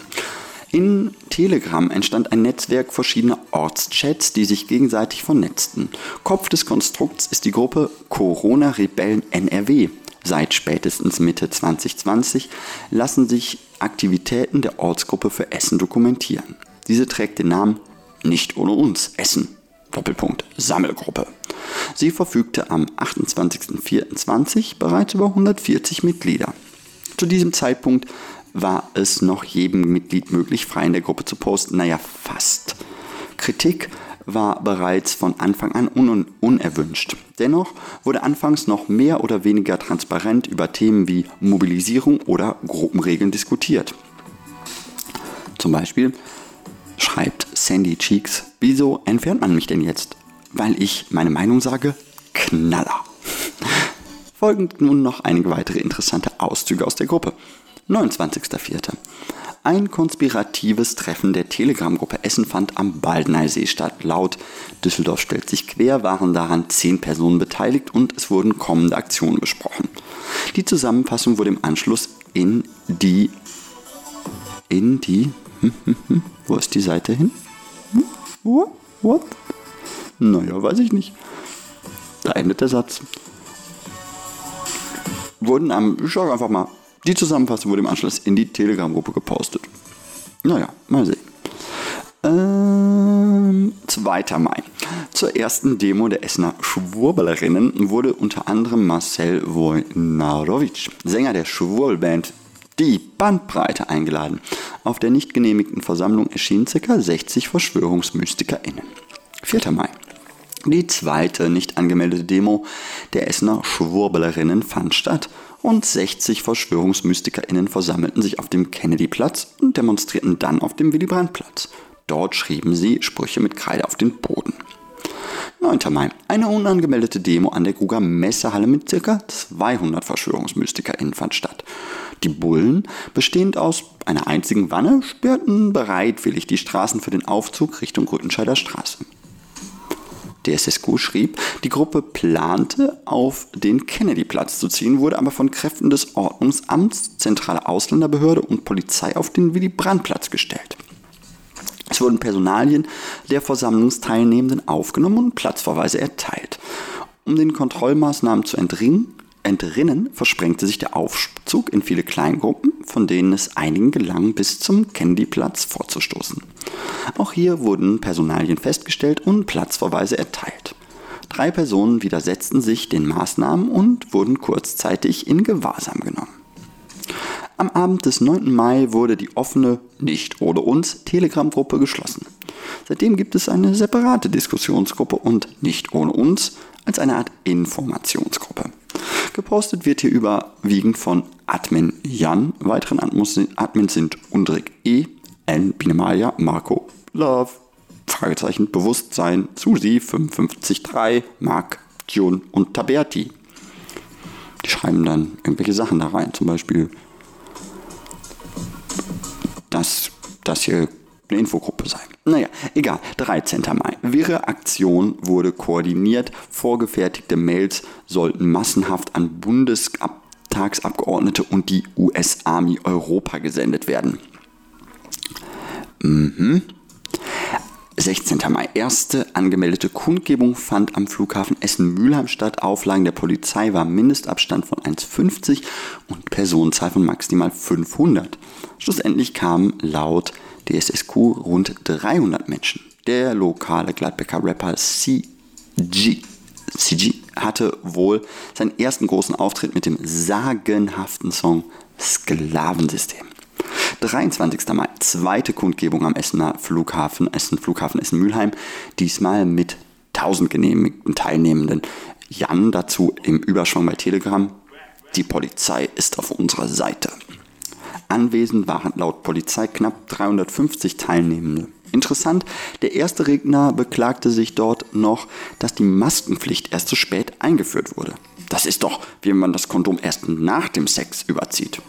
In Telegram entstand ein Netzwerk verschiedener Ortschats, die sich gegenseitig vernetzten. Kopf des Konstrukts ist die Gruppe Corona Rebellen NRW. Seit spätestens Mitte 2020 lassen sich Aktivitäten der Ortsgruppe für Essen dokumentieren. Diese trägt den Namen Nicht ohne uns Essen. Doppelpunkt Sammelgruppe. Sie verfügte am 28.04.20 bereits über 140 Mitglieder. Zu diesem Zeitpunkt war es noch jedem Mitglied möglich, frei in der Gruppe zu posten. Naja, fast. Kritik war bereits von Anfang an un unerwünscht. Dennoch wurde anfangs noch mehr oder weniger transparent über Themen wie Mobilisierung oder Gruppenregeln diskutiert. Zum Beispiel schreibt Sandy Cheeks, wieso entfernt man mich denn jetzt? Weil ich meine Meinung sage, Knaller. Folgen nun noch einige weitere interessante Auszüge aus der Gruppe. 29.04. Ein konspiratives Treffen der Telegram-Gruppe Essen fand am Baldnersee statt. Laut Düsseldorf stellt sich quer, waren daran zehn Personen beteiligt und es wurden kommende Aktionen besprochen. Die Zusammenfassung wurde im Anschluss in die in die hm, hm, hm, wo ist die Seite hin? What? Naja, weiß ich nicht. Da endet der Satz. Wurden am, ich sage einfach mal, die Zusammenfassung wurde im Anschluss in die Telegram-Gruppe gepostet. Naja, mal sehen. Ähm, 2. Mai. Zur ersten Demo der Essener Schwurbelerinnen wurde unter anderem Marcel Wojnarowitsch, Sänger der Schwurbelband Die Bandbreite, eingeladen. Auf der nicht genehmigten Versammlung erschienen ca. 60 VerschwörungsmystikerInnen. 4. Mai. Die zweite nicht angemeldete Demo der Essener Schwurbelerinnen fand statt und 60 VerschwörungsmystikerInnen versammelten sich auf dem Kennedyplatz und demonstrierten dann auf dem Willy-Brandt-Platz. Dort schrieben sie Sprüche mit Kreide auf den Boden. 9. Mai. Eine unangemeldete Demo an der Gruger Messehalle mit ca. 200 VerschwörungsmystikerInnen fand statt. Die Bullen, bestehend aus einer einzigen Wanne, sperrten bereitwillig die Straßen für den Aufzug Richtung Rüttenscheider Straße. DSSQ schrieb, die Gruppe plante, auf den Kennedy-Platz zu ziehen, wurde aber von Kräften des Ordnungsamts, zentrale Ausländerbehörde und Polizei auf den Willy-Brandt-Platz gestellt. Es wurden Personalien der Versammlungsteilnehmenden aufgenommen und Platzverweise erteilt. Um den Kontrollmaßnahmen zu entrinnen, entrinnen, versprengte sich der Aufzug in viele Kleingruppen, von denen es einigen gelang, bis zum Kennedy-Platz vorzustoßen. Auch hier wurden Personalien festgestellt und Platzverweise erteilt. Drei Personen widersetzten sich den Maßnahmen und wurden kurzzeitig in Gewahrsam genommen. Am Abend des 9. Mai wurde die offene Nicht oder uns Telegram-Gruppe geschlossen. Seitdem gibt es eine separate Diskussionsgruppe und Nicht ohne uns als eine Art Informationsgruppe. Gepostet wird hier überwiegend von Admin Jan. Weiteren Admins sind Undrik E., N. Binemaya, Marco Love, Fragezeichen Bewusstsein, Susi 553, Mark, Jun und Taberti. Die schreiben dann irgendwelche Sachen da rein, zum Beispiel, dass das hier eine Infogruppe sei. Naja, egal. 13. Mai. Wirre Aktion wurde koordiniert. Vorgefertigte Mails sollten massenhaft an Bundestagsabgeordnete und die US Army Europa gesendet werden. Mhm. 16. Mai. Erste angemeldete Kundgebung fand am Flughafen Essen-Mülheim statt. Auflagen der Polizei war Mindestabstand von 1,50 und Personenzahl von maximal 500. Schlussendlich kamen laut DSSQ rund 300 Menschen. Der lokale Gladbecker Rapper CG, CG hatte wohl seinen ersten großen Auftritt mit dem sagenhaften Song Sklavensystem. 23. Mai, zweite Kundgebung am Essener Flughafen, Essen, Flughafen Essen-Mülheim, diesmal mit 1000 genehmigten Teilnehmenden. Jan dazu im Überschwang bei Telegram. Die Polizei ist auf unserer Seite. Anwesend waren laut Polizei knapp 350 Teilnehmende. Interessant, der erste Redner beklagte sich dort noch, dass die Maskenpflicht erst zu spät eingeführt wurde. Das ist doch, wie man das Kondom erst nach dem Sex überzieht.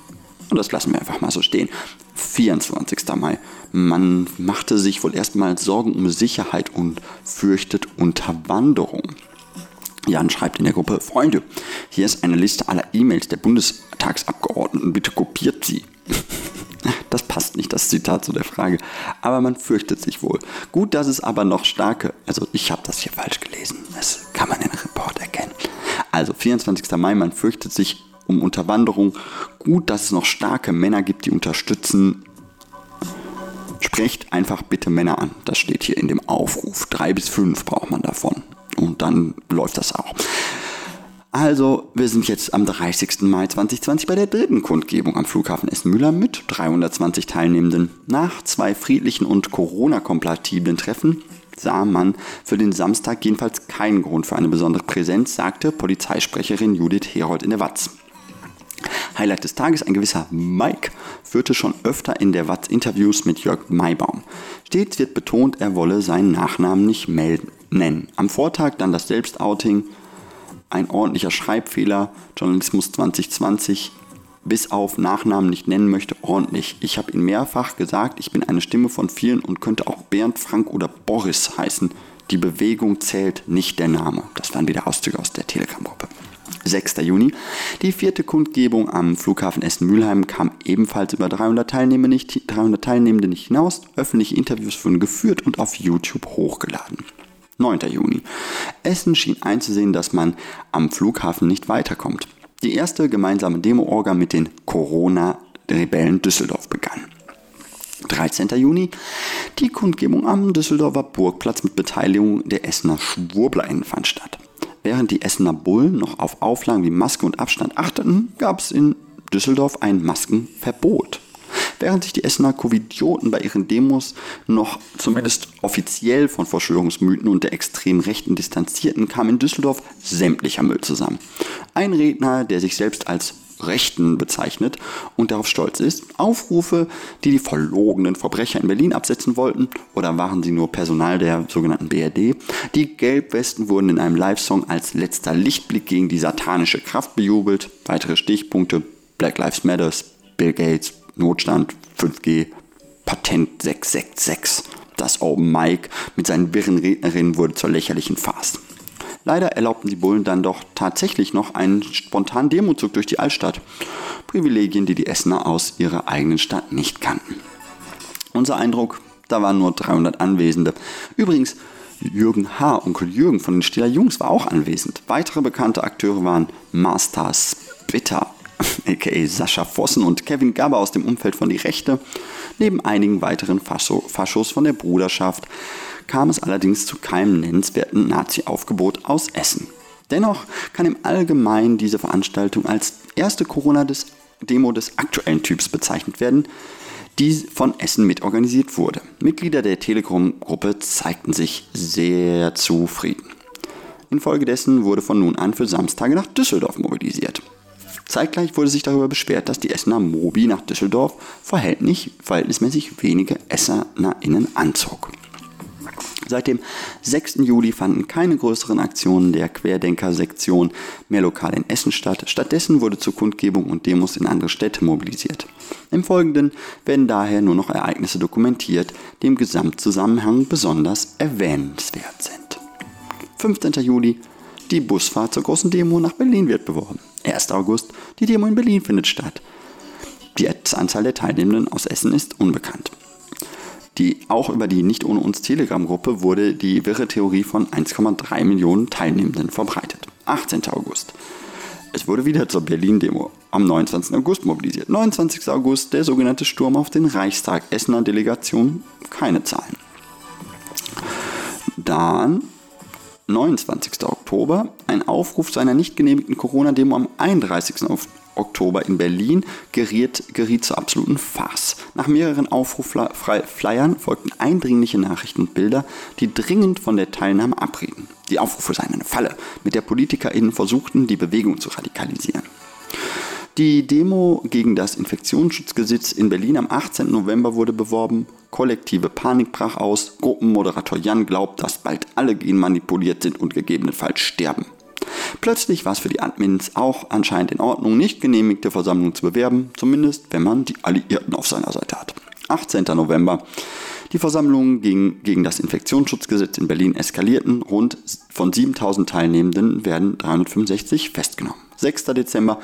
Und das lassen wir einfach mal so stehen. 24. Mai. Man machte sich wohl erstmal Sorgen um Sicherheit und fürchtet Unterwanderung. Jan schreibt in der Gruppe, Freunde, hier ist eine Liste aller E-Mails der Bundestagsabgeordneten, bitte kopiert sie. Das passt nicht, das Zitat zu der Frage. Aber man fürchtet sich wohl. Gut, dass es aber noch starke, also ich habe das hier falsch gelesen, das kann man dem Report erkennen. Also 24. Mai, man fürchtet sich um Unterwanderung. Gut, dass es noch starke Männer gibt, die unterstützen. Sprecht einfach bitte Männer an. Das steht hier in dem Aufruf. Drei bis fünf braucht man davon. Und dann läuft das auch. Also, wir sind jetzt am 30. Mai 2020 bei der dritten Kundgebung am Flughafen Essen-Müller mit 320 Teilnehmenden. Nach zwei friedlichen und Corona-kompatiblen Treffen sah man für den Samstag jedenfalls keinen Grund für eine besondere Präsenz, sagte Polizeisprecherin Judith Herold in der Watz. Highlight des Tages, ein gewisser Mike führte schon öfter in der Watz Interviews mit Jörg Maibaum. Stets wird betont, er wolle seinen Nachnamen nicht melden, nennen. Am Vortag dann das Selbstouting, ein ordentlicher Schreibfehler, Journalismus 2020, bis auf Nachnamen nicht nennen möchte, ordentlich. Ich habe ihn mehrfach gesagt, ich bin eine Stimme von vielen und könnte auch Bernd, Frank oder Boris heißen. Die Bewegung zählt, nicht der Name. Das waren wieder Auszüge aus der Telegram-Gruppe. 6. Juni. Die vierte Kundgebung am Flughafen Essen-Mülheim kam ebenfalls über 300 Teilnehmende, nicht, 300 Teilnehmende nicht hinaus. Öffentliche Interviews wurden geführt und auf YouTube hochgeladen. 9. Juni. Essen schien einzusehen, dass man am Flughafen nicht weiterkommt. Die erste gemeinsame Demo-Orga mit den Corona-Rebellen Düsseldorf begann. 13. Juni. Die Kundgebung am Düsseldorfer Burgplatz mit Beteiligung der Essener SchwurblerInnen fand statt. Während die Essener Bullen noch auf Auflagen wie Maske und Abstand achteten, gab es in Düsseldorf ein Maskenverbot. Während sich die Essener Covidioten bei ihren Demos noch zumindest offiziell von Verschwörungsmythen und der extremen Rechten distanzierten, kam in Düsseldorf sämtlicher Müll zusammen. Ein Redner, der sich selbst als Rechten bezeichnet und darauf stolz ist. Aufrufe, die die verlogenen Verbrecher in Berlin absetzen wollten, oder waren sie nur Personal der sogenannten BRD? Die Gelbwesten wurden in einem Live-Song als letzter Lichtblick gegen die satanische Kraft bejubelt. Weitere Stichpunkte: Black Lives Matters, Bill Gates, Notstand, 5G, Patent 666. Das Open Mic mit seinen wirren Rednerinnen wurde zur lächerlichen Farce. Leider erlaubten die Bullen dann doch tatsächlich noch einen spontanen Demozug durch die Altstadt. Privilegien, die die Essener aus ihrer eigenen Stadt nicht kannten. Unser Eindruck, da waren nur 300 Anwesende. Übrigens, Jürgen H., Onkel Jürgen von den Stiller Jungs war auch anwesend. Weitere bekannte Akteure waren Master Spitter, aka Sascha Vossen und Kevin Gabber aus dem Umfeld von Die Rechte, neben einigen weiteren Faschos von der Bruderschaft, kam es allerdings zu keinem nennenswerten Nazi-Aufgebot aus Essen. Dennoch kann im Allgemeinen diese Veranstaltung als erste Corona-Demo des aktuellen Typs bezeichnet werden, die von Essen mitorganisiert wurde. Mitglieder der Telegram-Gruppe zeigten sich sehr zufrieden. Infolgedessen wurde von nun an für Samstage nach Düsseldorf mobilisiert. Zeitgleich wurde sich darüber beschwert, dass die Essener Mobi nach Düsseldorf verhältnismäßig wenige EssenerInnen anzog. Seit dem 6. Juli fanden keine größeren Aktionen der Querdenker-Sektion mehr lokal in Essen statt. Stattdessen wurde zur Kundgebung und Demos in andere Städte mobilisiert. Im Folgenden werden daher nur noch Ereignisse dokumentiert, die im Gesamtzusammenhang besonders erwähnenswert sind. 15. Juli. Die Busfahrt zur großen Demo nach Berlin wird beworben. 1. August. Die Demo in Berlin findet statt. Die Anzahl der Teilnehmenden aus Essen ist unbekannt. Die, auch über die Nicht ohne uns Telegram-Gruppe wurde die wirre Theorie von 1,3 Millionen Teilnehmenden verbreitet. 18. August. Es wurde wieder zur Berlin-Demo am 29. August mobilisiert. 29. August der sogenannte Sturm auf den Reichstag. Essener Delegation keine Zahlen. Dann 29. Oktober ein Aufruf zu einer nicht genehmigten Corona-Demo am 31. Oktober in Berlin geriet, geriet zur absoluten Farce. Nach mehreren Aufrufflyern folgten eindringliche Nachrichten und Bilder, die dringend von der Teilnahme abrieten. Die Aufrufe seien eine Falle, mit der PolitikerInnen versuchten, die Bewegung zu radikalisieren. Die Demo gegen das Infektionsschutzgesetz in Berlin am 18. November wurde beworben. Kollektive Panik brach aus. Gruppenmoderator Jan glaubt, dass bald alle genmanipuliert sind und gegebenenfalls sterben. Plötzlich war es für die Admins auch anscheinend in Ordnung, nicht genehmigte Versammlungen zu bewerben, zumindest wenn man die Alliierten auf seiner Seite hat. 18. November. Die Versammlungen gegen, gegen das Infektionsschutzgesetz in Berlin eskalierten. Rund von 7000 Teilnehmenden werden 365 festgenommen. 6. Dezember.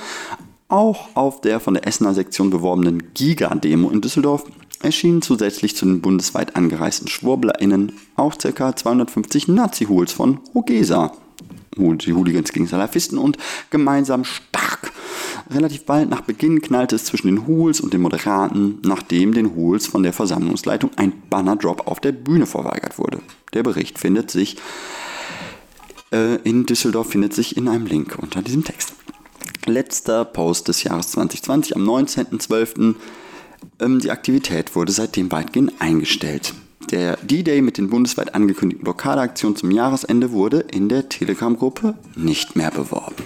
Auch auf der von der Essener Sektion beworbenen Giga-Demo in Düsseldorf erschienen zusätzlich zu den bundesweit angereisten SchwurblerInnen auch ca. 250 Nazi-Hools von Hogesa die Hooligans gegen Salafisten und gemeinsam stark. Relativ bald nach Beginn knallte es zwischen den Hools und den Moderaten, nachdem den Hools von der Versammlungsleitung ein Bannerdrop auf der Bühne verweigert wurde. Der Bericht findet sich äh, in Düsseldorf findet sich in einem Link unter diesem Text. Letzter Post des Jahres 2020 am 19.12. Ähm, die Aktivität wurde seitdem weitgehend eingestellt. Der D-Day mit den bundesweit angekündigten Blockadeaktionen zum Jahresende wurde in der Telegram-Gruppe nicht mehr beworben.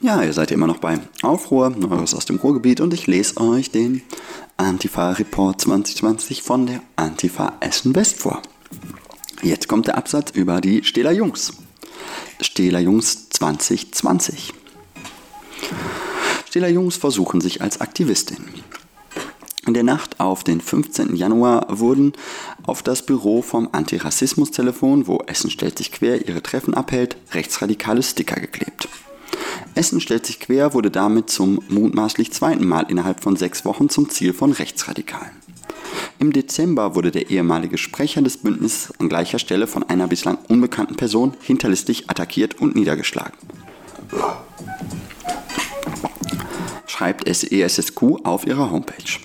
Ja, ihr seid immer noch bei Aufruhr, Neues aus dem Ruhrgebiet und ich lese euch den Antifa-Report 2020 von der Antifa Essen West vor. Jetzt kommt der Absatz über die Stähler Jungs. Stähler Jungs 2020. Stähler Jungs versuchen sich als Aktivistin. In der Nacht auf den 15. Januar wurden auf das Büro vom Antirassismus-Telefon, wo Essen stellt sich quer ihre Treffen abhält, rechtsradikale Sticker geklebt. Essen stellt sich quer wurde damit zum mutmaßlich zweiten Mal innerhalb von sechs Wochen zum Ziel von Rechtsradikalen. Im Dezember wurde der ehemalige Sprecher des Bündnisses an gleicher Stelle von einer bislang unbekannten Person hinterlistig attackiert und niedergeschlagen. Schreibt es ESSQ auf ihrer Homepage.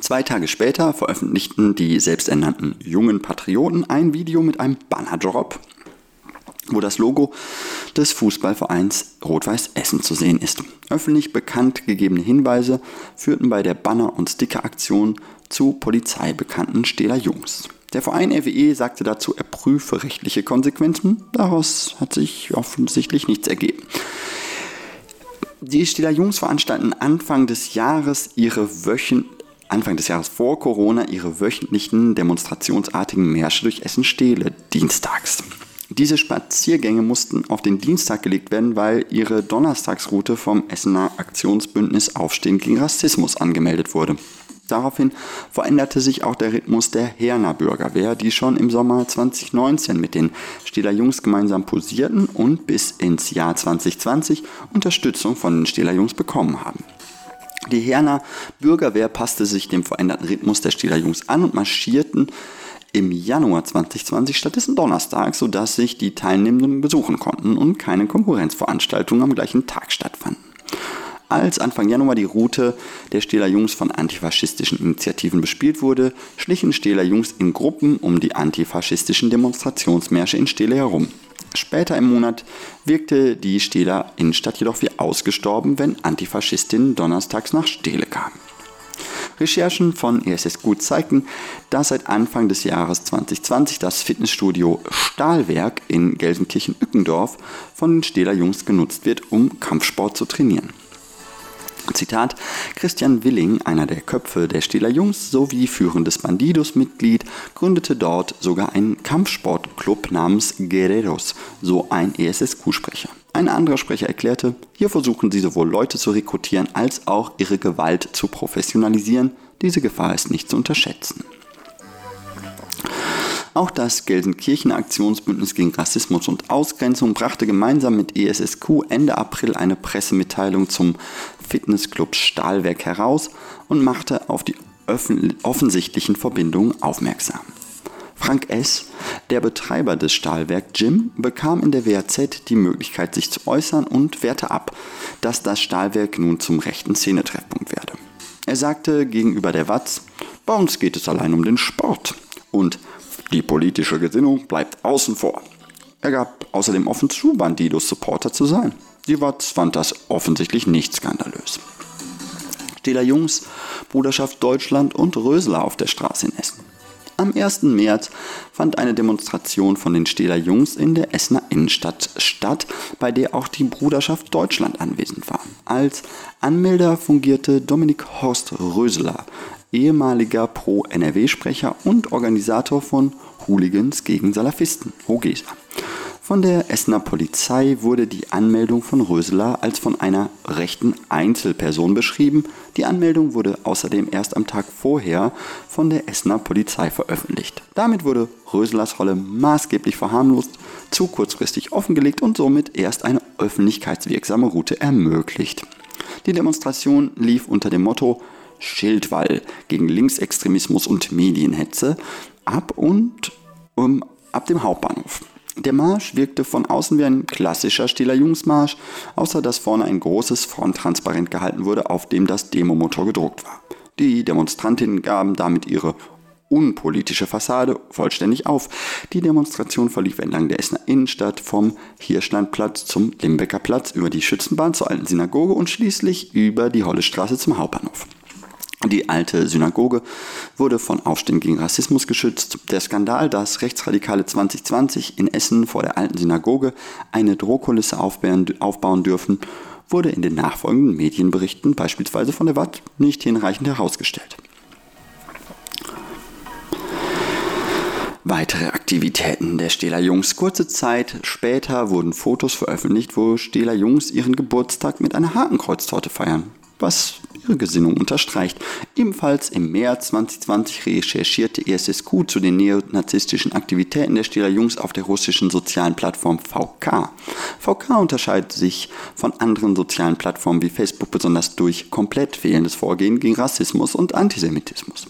Zwei Tage später veröffentlichten die selbsternannten jungen Patrioten ein Video mit einem Bannerdrop, wo das Logo des Fußballvereins Rot-Weiß Essen zu sehen ist. Öffentlich bekannt gegebene Hinweise führten bei der Banner- und Sticker-Aktion zu polizeibekannten Stähler Jungs. Der Verein RWE sagte dazu, er prüfe rechtliche Konsequenzen. Daraus hat sich offensichtlich nichts ergeben. Die Stähler Jungs veranstalten Anfang des Jahres ihre Wöchen Anfang des Jahres vor Corona ihre wöchentlichen demonstrationsartigen Märsche durch Essen-Stehle dienstags. Diese Spaziergänge mussten auf den Dienstag gelegt werden, weil ihre Donnerstagsroute vom Essener Aktionsbündnis Aufstehen gegen Rassismus angemeldet wurde. Daraufhin veränderte sich auch der Rhythmus der Herner Bürgerwehr, die schon im Sommer 2019 mit den Stehler Jungs gemeinsam posierten und bis ins Jahr 2020 Unterstützung von den Stehler Jungs bekommen haben. Die Herner Bürgerwehr passte sich dem veränderten Rhythmus der Stehler Jungs an und marschierten im Januar 2020 stattdessen Donnerstag, sodass sich die Teilnehmenden besuchen konnten und keine Konkurrenzveranstaltungen am gleichen Tag stattfanden. Als Anfang Januar die Route der Stähler Jungs von antifaschistischen Initiativen bespielt wurde, schlichen Stähler Jungs in Gruppen um die antifaschistischen Demonstrationsmärsche in Stähle herum. Später im Monat wirkte die Stähler Innenstadt jedoch wie ausgestorben, wenn Antifaschistinnen donnerstags nach Stähle kamen. Recherchen von ESS Gut zeigten, dass seit Anfang des Jahres 2020 das Fitnessstudio Stahlwerk in Gelsenkirchen-Ückendorf von den Stähler Jungs genutzt wird, um Kampfsport zu trainieren. Zitat, Christian Willing, einer der Köpfe der Stähler Jungs sowie führendes Bandidos-Mitglied, gründete dort sogar einen Kampfsportclub namens Guerreros, so ein ESSQ-Sprecher. Ein anderer Sprecher erklärte, hier versuchen sie sowohl Leute zu rekrutieren als auch ihre Gewalt zu professionalisieren. Diese Gefahr ist nicht zu unterschätzen. Auch das Gelsenkirchener Aktionsbündnis gegen Rassismus und Ausgrenzung brachte gemeinsam mit ESSQ Ende April eine Pressemitteilung zum Fitnessclub Stahlwerk heraus und machte auf die offensichtlichen Verbindungen aufmerksam. Frank S., der Betreiber des Stahlwerk Gym, bekam in der WAZ die Möglichkeit, sich zu äußern und wehrte ab, dass das Stahlwerk nun zum rechten Szenetreffpunkt werde. Er sagte gegenüber der Watz, bei uns geht es allein um den Sport und die politische Gesinnung bleibt außen vor. Er gab außerdem offen zu, Bandidos Supporter zu sein. Die Watz fand das offensichtlich nicht skandalös. Stähler Jungs, Bruderschaft Deutschland und Rösler auf der Straße in Essen. Am 1. März fand eine Demonstration von den Stähler Jungs in der Essener Innenstadt statt, bei der auch die Bruderschaft Deutschland anwesend war. Als Anmelder fungierte Dominik Horst Röseler, ehemaliger Pro-NRW-Sprecher und Organisator von Hooligans gegen Salafisten, Hogesa. Von der Essener Polizei wurde die Anmeldung von Röseler als von einer rechten Einzelperson beschrieben. Die Anmeldung wurde außerdem erst am Tag vorher von der Essener Polizei veröffentlicht. Damit wurde Röselers Rolle maßgeblich verharmlost, zu kurzfristig offengelegt und somit erst eine öffentlichkeitswirksame Route ermöglicht. Die Demonstration lief unter dem Motto Schildwall gegen Linksextremismus und Medienhetze ab und um, ab dem Hauptbahnhof. Der Marsch wirkte von außen wie ein klassischer Stiller Jungsmarsch, außer dass vorne ein großes Fronttransparent gehalten wurde, auf dem das Demomotor gedruckt war. Die Demonstrantinnen gaben damit ihre unpolitische Fassade vollständig auf. Die Demonstration verlief entlang der Essener Innenstadt vom Hirschlandplatz zum Limbecker Platz über die Schützenbahn zur alten Synagoge und schließlich über die Hollestraße zum Hauptbahnhof. Die alte Synagoge wurde von Aufständen gegen Rassismus geschützt. Der Skandal, dass Rechtsradikale 2020 in Essen vor der alten Synagoge eine Drohkulisse aufbauen dürfen, wurde in den nachfolgenden Medienberichten, beispielsweise von der Watt, nicht hinreichend herausgestellt. Weitere Aktivitäten der Stähler Jungs. Kurze Zeit später wurden Fotos veröffentlicht, wo Stähler Jungs ihren Geburtstag mit einer Hakenkreuztorte feiern. Was ihre Gesinnung unterstreicht. Ebenfalls im März 2020 recherchierte ESSQ zu den neonazistischen Aktivitäten der Stiller Jungs auf der russischen sozialen Plattform VK. VK unterscheidet sich von anderen sozialen Plattformen wie Facebook besonders durch komplett fehlendes Vorgehen gegen Rassismus und Antisemitismus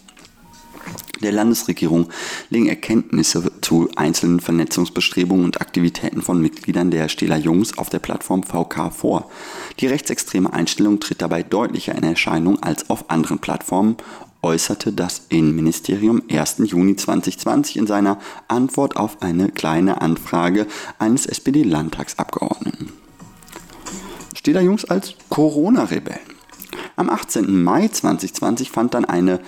der Landesregierung liegen Erkenntnisse zu einzelnen Vernetzungsbestrebungen und Aktivitäten von Mitgliedern der Stähler Jungs auf der Plattform VK vor. Die rechtsextreme Einstellung tritt dabei deutlicher in Erscheinung als auf anderen Plattformen, äußerte das Innenministerium 1. Juni 2020 in seiner Antwort auf eine kleine Anfrage eines SPD-Landtagsabgeordneten. Stähler Jungs als Corona-Rebellen. Am 18. Mai 2020 fand dann eine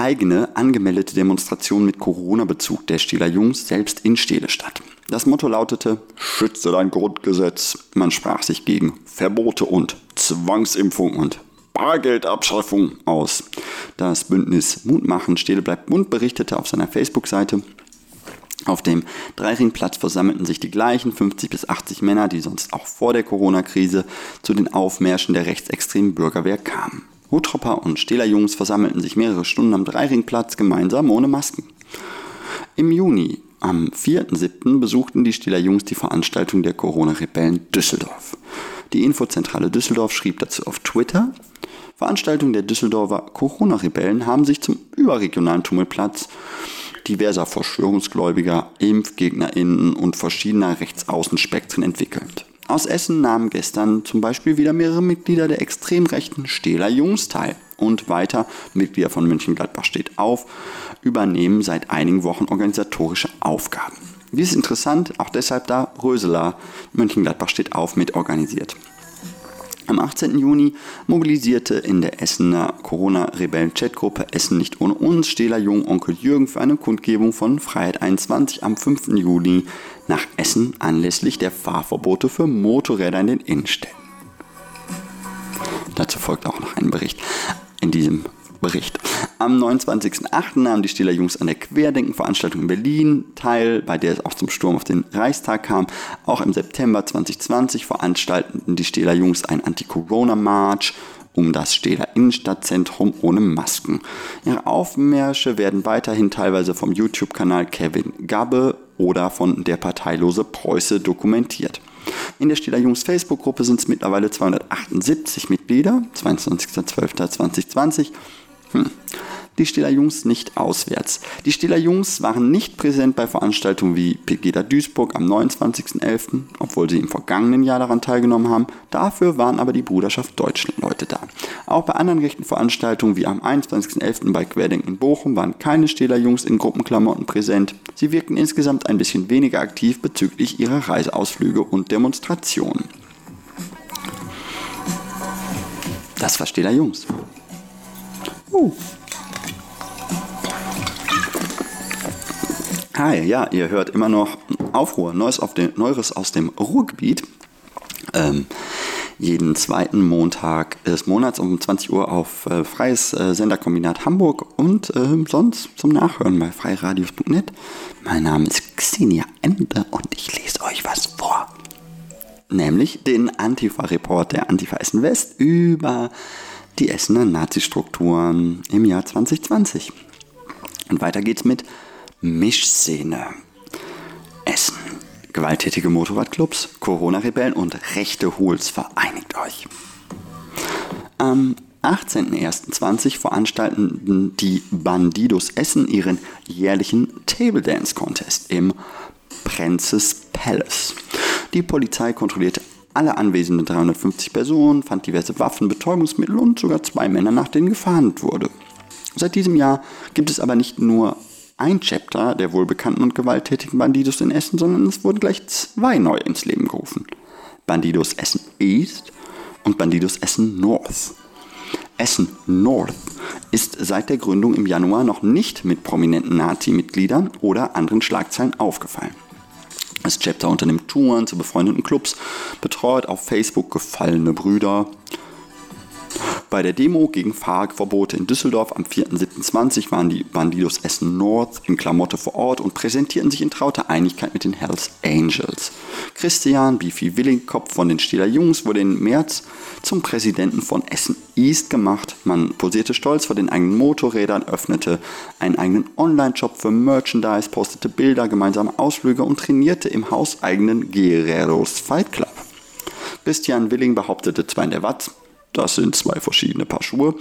eigene angemeldete Demonstration mit Corona-Bezug der Stieler Jungs selbst in Stele statt. Das Motto lautete Schütze dein Grundgesetz. Man sprach sich gegen Verbote und Zwangsimpfung und Bargeldabschaffung aus. Das Bündnis Mutmachen Stele bleibt bunt berichtete auf seiner Facebook-Seite, auf dem Dreiringplatz versammelten sich die gleichen 50 bis 80 Männer, die sonst auch vor der Corona-Krise zu den Aufmärschen der rechtsextremen Bürgerwehr kamen. Huttropper und Stählerjungs versammelten sich mehrere Stunden am Dreiringplatz gemeinsam ohne Masken. Im Juni, am 4.7., besuchten die Stählerjungs die Veranstaltung der Corona-Rebellen Düsseldorf. Die Infozentrale Düsseldorf schrieb dazu auf Twitter, Veranstaltungen der Düsseldorfer Corona-Rebellen haben sich zum überregionalen Tummelplatz diverser Verschwörungsgläubiger, ImpfgegnerInnen und verschiedener Rechtsaußenspektren entwickelt. Aus Essen nahmen gestern zum Beispiel wieder mehrere Mitglieder der extrem rechten Stähler Jungs teil. Und weiter, Mitglieder von Mönchengladbach steht auf, übernehmen seit einigen Wochen organisatorische Aufgaben. Dies ist interessant, auch deshalb da Röseler Mönchengladbach steht auf mitorganisiert. Am 18. Juni mobilisierte in der Essener Corona-Rebellen-Chatgruppe Essen nicht ohne uns Stähler Jung Onkel Jürgen für eine Kundgebung von Freiheit 21 am 5. Juli nach Essen anlässlich der Fahrverbote für Motorräder in den Innenstädten. Dazu folgt auch noch ein Bericht. In diesem Bericht. Am 29.08. nahmen die Stiller Jungs an der Querdenken-Veranstaltung in Berlin teil, bei der es auch zum Sturm auf den Reichstag kam. Auch im September 2020 veranstalteten die Stiller Jungs einen Anti-Corona-March um das Stähler Innenstadtzentrum ohne Masken. Ihre Aufmärsche werden weiterhin teilweise vom YouTube-Kanal Kevin Gabbe oder von der parteilose Preuße dokumentiert. In der Stähler Jungs Facebook-Gruppe sind es mittlerweile 278 Mitglieder, 22.12.2020. Hm. Die Stiller Jungs nicht auswärts. Die Stiller Jungs waren nicht präsent bei Veranstaltungen wie Pegida Duisburg am 29.11., obwohl sie im vergangenen Jahr daran teilgenommen haben. Dafür waren aber die Bruderschaft Deutschland Leute da. Auch bei anderen rechten Veranstaltungen wie am 21.11. bei Querdenken in Bochum waren keine Stiller Jungs in Gruppenklamotten präsent. Sie wirkten insgesamt ein bisschen weniger aktiv bezüglich ihrer Reiseausflüge und Demonstrationen. Das war Stiller Jungs. Uh. Hi, ja, ihr hört immer noch Aufruhr, Neues, auf dem, Neues aus dem Ruhrgebiet. Ähm, jeden zweiten Montag des Monats um 20 Uhr auf äh, Freies äh, Senderkombinat Hamburg und äh, sonst zum Nachhören bei freiradios.net. Mein Name ist Xenia Ende und ich lese euch was vor. Nämlich den Antifa-Report der Antifa Essen West über die Essener Nazi-Strukturen im Jahr 2020. Und weiter geht's mit Mischszene. Essen. Gewalttätige Motorradclubs, Corona-Rebellen und rechte Hools vereinigt euch. Am 18.01.20 veranstalten die Bandidos Essen ihren jährlichen Table Dance Contest im Princes Palace. Die Polizei kontrollierte alle anwesenden 350 Personen, fand diverse Waffen, Betäubungsmittel und sogar zwei Männer, nach denen gefahndet wurde. Seit diesem Jahr gibt es aber nicht nur ein Chapter der wohlbekannten und gewalttätigen Bandidos in Essen, sondern es wurden gleich zwei neu ins Leben gerufen. Bandidos Essen East und Bandidos Essen North. Essen North ist seit der Gründung im Januar noch nicht mit prominenten Nazi-Mitgliedern oder anderen Schlagzeilen aufgefallen. Das Chapter unternimmt Touren zu befreundeten Clubs, betreut auf Facebook gefallene Brüder, bei der Demo gegen Fahrverbote in Düsseldorf am 4.7.20 waren die Bandidos Essen North in Klamotte vor Ort und präsentierten sich in trauter Einigkeit mit den Hells Angels. Christian Beefy Willingkopf von den Stieler Jungs wurde im März zum Präsidenten von Essen East gemacht. Man posierte stolz vor den eigenen Motorrädern, öffnete einen eigenen Online-Shop für Merchandise, postete Bilder, gemeinsame Ausflüge und trainierte im hauseigenen Guerreros Fight Club. Christian Willing behauptete zwar in der Watz, das sind zwei verschiedene Paar Schuhe.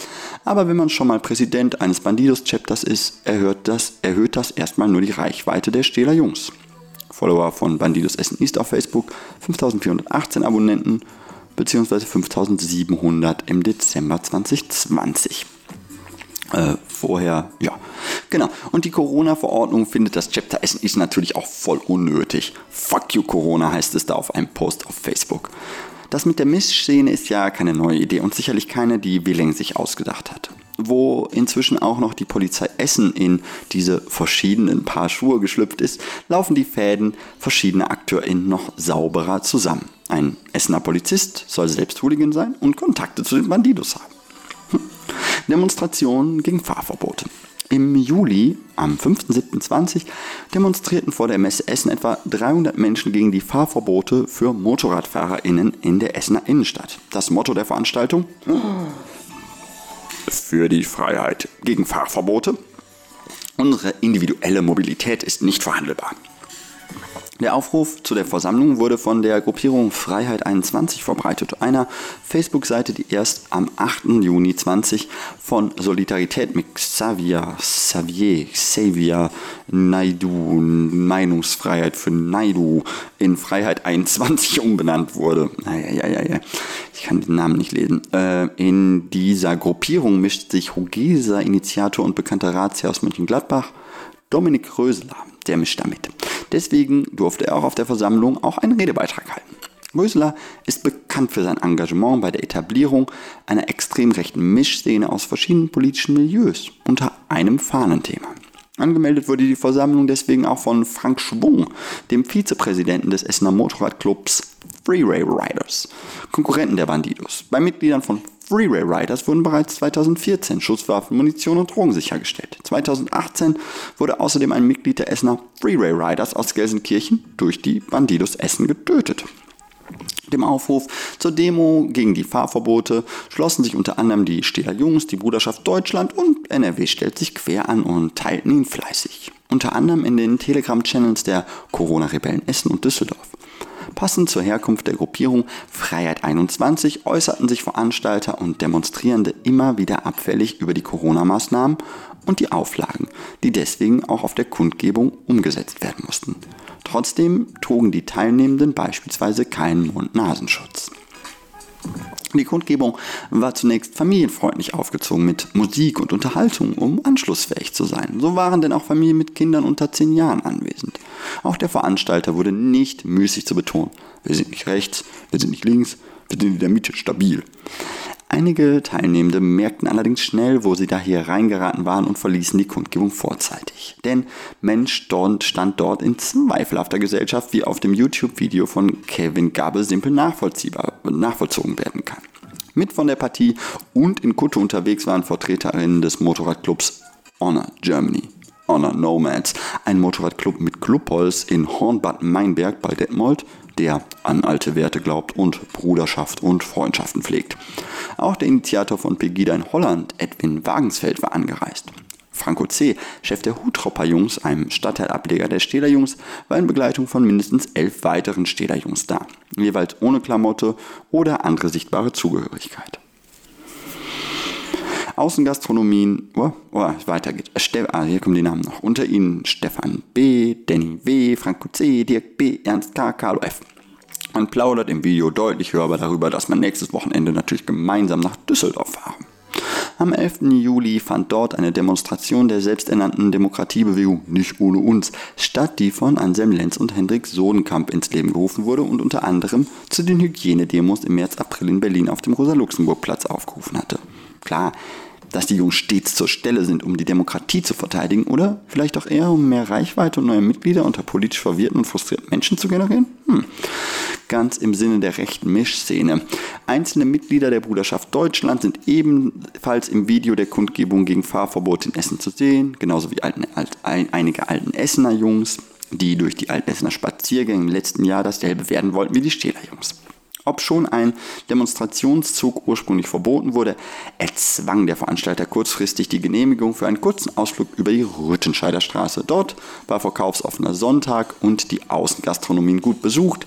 Aber wenn man schon mal Präsident eines Bandidos-Chapters ist, erhöht das, erhöht das erstmal nur die Reichweite der Stähler Jungs. Follower von Bandidos Essen East auf Facebook, 5418 Abonnenten bzw. 5700 im Dezember 2020. Äh, vorher, ja. Genau. Und die Corona-Verordnung findet das Chapter Essen ist natürlich auch voll unnötig. Fuck you Corona heißt es da auf einem Post auf Facebook. Das mit der Mischszene ist ja keine neue Idee und sicherlich keine, die Willing sich ausgedacht hat. Wo inzwischen auch noch die Polizei Essen in diese verschiedenen Paar Schuhe geschlüpft ist, laufen die Fäden verschiedener AkteurInnen noch sauberer zusammen. Ein Essener Polizist soll selbst Hooligan sein und Kontakte zu den Bandidos haben. Hm. Demonstrationen gegen Fahrverbote. Im Juli, am 5.7.20, demonstrierten vor der Messe Essen etwa 300 Menschen gegen die Fahrverbote für MotorradfahrerInnen in der Essener Innenstadt. Das Motto der Veranstaltung? Für die Freiheit gegen Fahrverbote. Unsere individuelle Mobilität ist nicht verhandelbar. Der Aufruf zu der Versammlung wurde von der Gruppierung Freiheit 21 verbreitet, einer Facebook-Seite, die erst am 8. Juni 20 von Solidarität mit Xavier, Xavier, Xavier Naidu, Meinungsfreiheit für Naidu in Freiheit 21 umbenannt wurde. Naja, ich kann den Namen nicht lesen. Äh, in dieser Gruppierung mischt sich Hugeser, Initiator und bekannter Ratsherr aus Mönchengladbach, Dominik Rösler, der mischt damit. Deswegen durfte er auch auf der Versammlung auch einen Redebeitrag halten. Rösler ist bekannt für sein Engagement bei der Etablierung einer extrem rechten Mischszene aus verschiedenen politischen Milieus unter einem Fahnenthema. Angemeldet wurde die Versammlung deswegen auch von Frank Schwung, dem Vizepräsidenten des Essener Motorradclubs Freeway Riders, Konkurrenten der Bandidos. Bei Mitgliedern von Freeway Riders wurden bereits 2014 Schusswaffen, Munition und Drogen sichergestellt. 2018 wurde außerdem ein Mitglied der Essener Freeway Riders aus Gelsenkirchen durch die Bandidos Essen getötet. Dem Aufruf zur Demo gegen die Fahrverbote schlossen sich unter anderem die Städter Jungs, die Bruderschaft Deutschland und NRW stellt sich quer an und teilten ihn fleißig. Unter anderem in den Telegram-Channels der Corona-Rebellen Essen und Düsseldorf. Passend zur Herkunft der Gruppierung Freiheit 21 äußerten sich Veranstalter und Demonstrierende immer wieder abfällig über die Corona-Maßnahmen und die Auflagen, die deswegen auch auf der Kundgebung umgesetzt werden mussten. Trotzdem trugen die Teilnehmenden beispielsweise keinen Mund-Nasenschutz. Die Kundgebung war zunächst familienfreundlich aufgezogen mit Musik und Unterhaltung, um anschlussfähig zu sein. So waren denn auch Familien mit Kindern unter 10 Jahren anwesend. Auch der Veranstalter wurde nicht müßig zu betonen, wir sind nicht rechts, wir sind nicht links, wir sind in der Mitte stabil. Einige Teilnehmende merkten allerdings schnell, wo sie da hier reingeraten waren und verließen die Kundgebung vorzeitig. Denn Mensch dort stand dort in zweifelhafter Gesellschaft, wie auf dem YouTube-Video von Kevin Gabe simpel nachvollziehbar, nachvollzogen werden kann. Mit von der Partie und in Kutte unterwegs waren Vertreterinnen des Motorradclubs Honor Germany. Honor Nomads, ein Motorradclub mit Clubholz in Hornbad Meinberg bei Detmold, der an alte Werte glaubt und Bruderschaft und Freundschaften pflegt. Auch der Initiator von Pegida in Holland, Edwin Wagensfeld, war angereist. Franco C., Chef der Hutropper Jungs, einem Stadtteilableger der Stähler Jungs, war in Begleitung von mindestens elf weiteren Stähler Jungs da, jeweils ohne Klamotte oder andere sichtbare Zugehörigkeit. Außengastronomien, oh, oh, weiter geht. ah, hier kommen die Namen noch. Unter ihnen Stefan B., Danny W., Franco C., Dirk B., Ernst K., Carlo F. Man plaudert im Video deutlich hörbar darüber, dass man nächstes Wochenende natürlich gemeinsam nach Düsseldorf fahren. Am 11. Juli fand dort eine Demonstration der selbsternannten Demokratiebewegung Nicht ohne uns statt, die von Anselm Lenz und Hendrik Sodenkamp ins Leben gerufen wurde und unter anderem zu den Hygienedemos im März-April in Berlin auf dem Rosa-Luxemburg-Platz aufgerufen hatte. Klar, dass die Jungs stets zur Stelle sind, um die Demokratie zu verteidigen oder vielleicht auch eher, um mehr Reichweite und neue Mitglieder unter politisch verwirrten und frustrierten Menschen zu generieren? Hm. Ganz im Sinne der rechten Mischszene. Einzelne Mitglieder der Bruderschaft Deutschland sind ebenfalls im Video der Kundgebung gegen Fahrverbot in Essen zu sehen, genauso wie alten, alt, ein, einige alten Essener Jungs, die durch die alten Essener Spaziergänge im letzten Jahr dasselbe werden wollten wie die Stähler Jungs. Ob schon ein Demonstrationszug ursprünglich verboten wurde, erzwang der Veranstalter kurzfristig die Genehmigung für einen kurzen Ausflug über die Rüttenscheider Straße. Dort war verkaufsoffener Sonntag und die Außengastronomien gut besucht.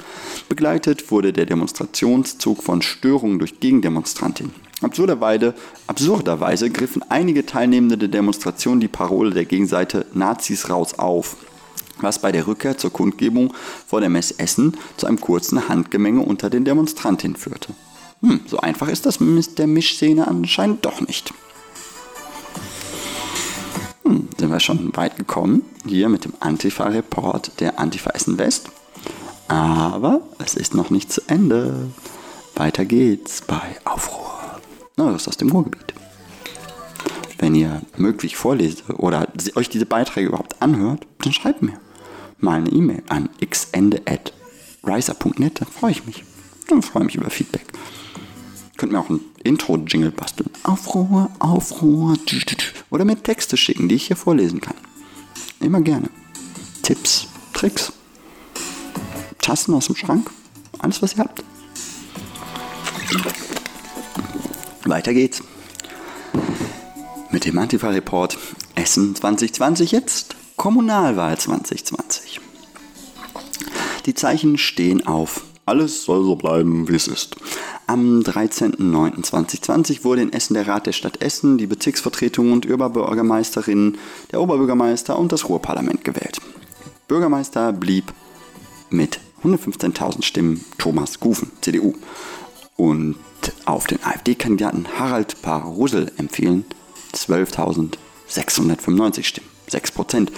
Begleitet wurde der Demonstrationszug von Störungen durch Gegendemonstrantinnen. Absurderweise, absurderweise griffen einige Teilnehmende der Demonstration die Parole der Gegenseite Nazis raus auf was bei der Rückkehr zur Kundgebung vor der Mess Essen zu einem kurzen Handgemenge unter den Demonstrantinnen führte. Hm, so einfach ist das mit der Mischszene anscheinend doch nicht. Hm, sind wir schon weit gekommen, hier mit dem Antifa-Report der Antifa Essen West. Aber es ist noch nicht zu Ende. Weiter geht's bei Aufruhr. Ist aus dem Ruhrgebiet. Wenn ihr möglich vorlese oder euch diese Beiträge überhaupt anhört, dann schreibt mir mal eine E-Mail an xende.riser.net, dann freue ich mich. Dann freue ich mich über Feedback. Könnt mir auch ein Intro-Jingle basteln. Aufruhr, Aufruhr. Oder mir Texte schicken, die ich hier vorlesen kann. Immer gerne. Tipps, Tricks, Tassen aus dem Schrank. Alles, was ihr habt. Weiter geht's. Mit dem Antifa-Report Essen 2020 jetzt Kommunalwahl 2020. Die Zeichen stehen auf. Alles soll so bleiben, wie es ist. Am 13.09.2020 wurde in Essen der Rat der Stadt Essen, die Bezirksvertretung und Oberbürgermeisterinnen, der Oberbürgermeister und das Ruhrparlament gewählt. Bürgermeister blieb mit 115.000 Stimmen Thomas Gufen, CDU. Und auf den AfD-Kandidaten Harald Parusel empfehlen 12.695 Stimmen. 6%.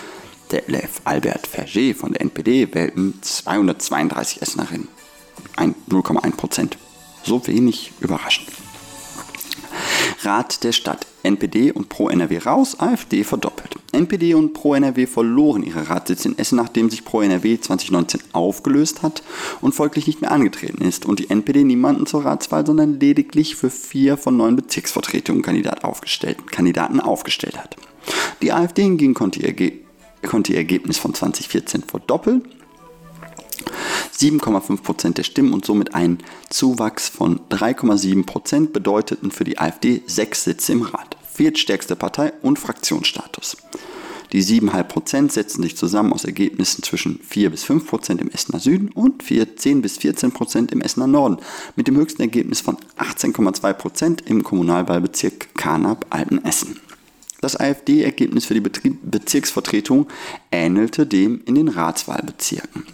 Der Lev Albert Verger von der NPD wählten 232 Essenerinnen. 0,1%. So wenig überraschend. Rat der Stadt. NPD und Pro NRW raus, AfD verdoppelt. NPD und Pro NRW verloren ihre Ratssitze in Essen, nachdem sich Pro NRW 2019 aufgelöst hat und folglich nicht mehr angetreten ist und die NPD niemanden zur Ratswahl, sondern lediglich für vier von neun Bezirksvertretungen Kandidat aufgestellt, Kandidaten aufgestellt hat. Die AfD hingegen konnte ihr, konnte ihr Ergebnis von 2014 verdoppeln. 7,5% der Stimmen und somit ein Zuwachs von 3,7% bedeuteten für die AfD sechs Sitze im Rat. Viertstärkste Partei und Fraktionsstatus. Die 7,5% setzen sich zusammen aus Ergebnissen zwischen 4 bis 5% im Essener Süden und 4, 10 bis 14% im Essener Norden, mit dem höchsten Ergebnis von 18,2% im Kommunalwahlbezirk Karnap-Altenessen. Das AfD-Ergebnis für die Bezirksvertretung ähnelte dem in den Ratswahlbezirken.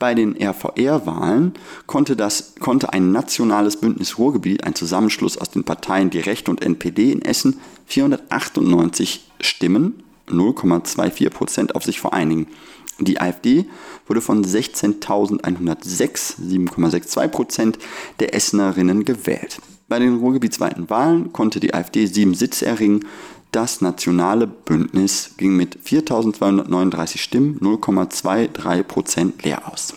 Bei den RVR-Wahlen konnte, konnte ein nationales Bündnis Ruhrgebiet, ein Zusammenschluss aus den Parteien Die Rechte und NPD in Essen, 498 Stimmen, 0,24 Prozent auf sich vereinigen. Die AfD wurde von 16.106, 7,62 der Essenerinnen gewählt. Bei den ruhrgebietsweiten Wahlen konnte die AfD sieben Sitze erringen. Das nationale Bündnis ging mit 4.239 Stimmen 0,23% leer aus.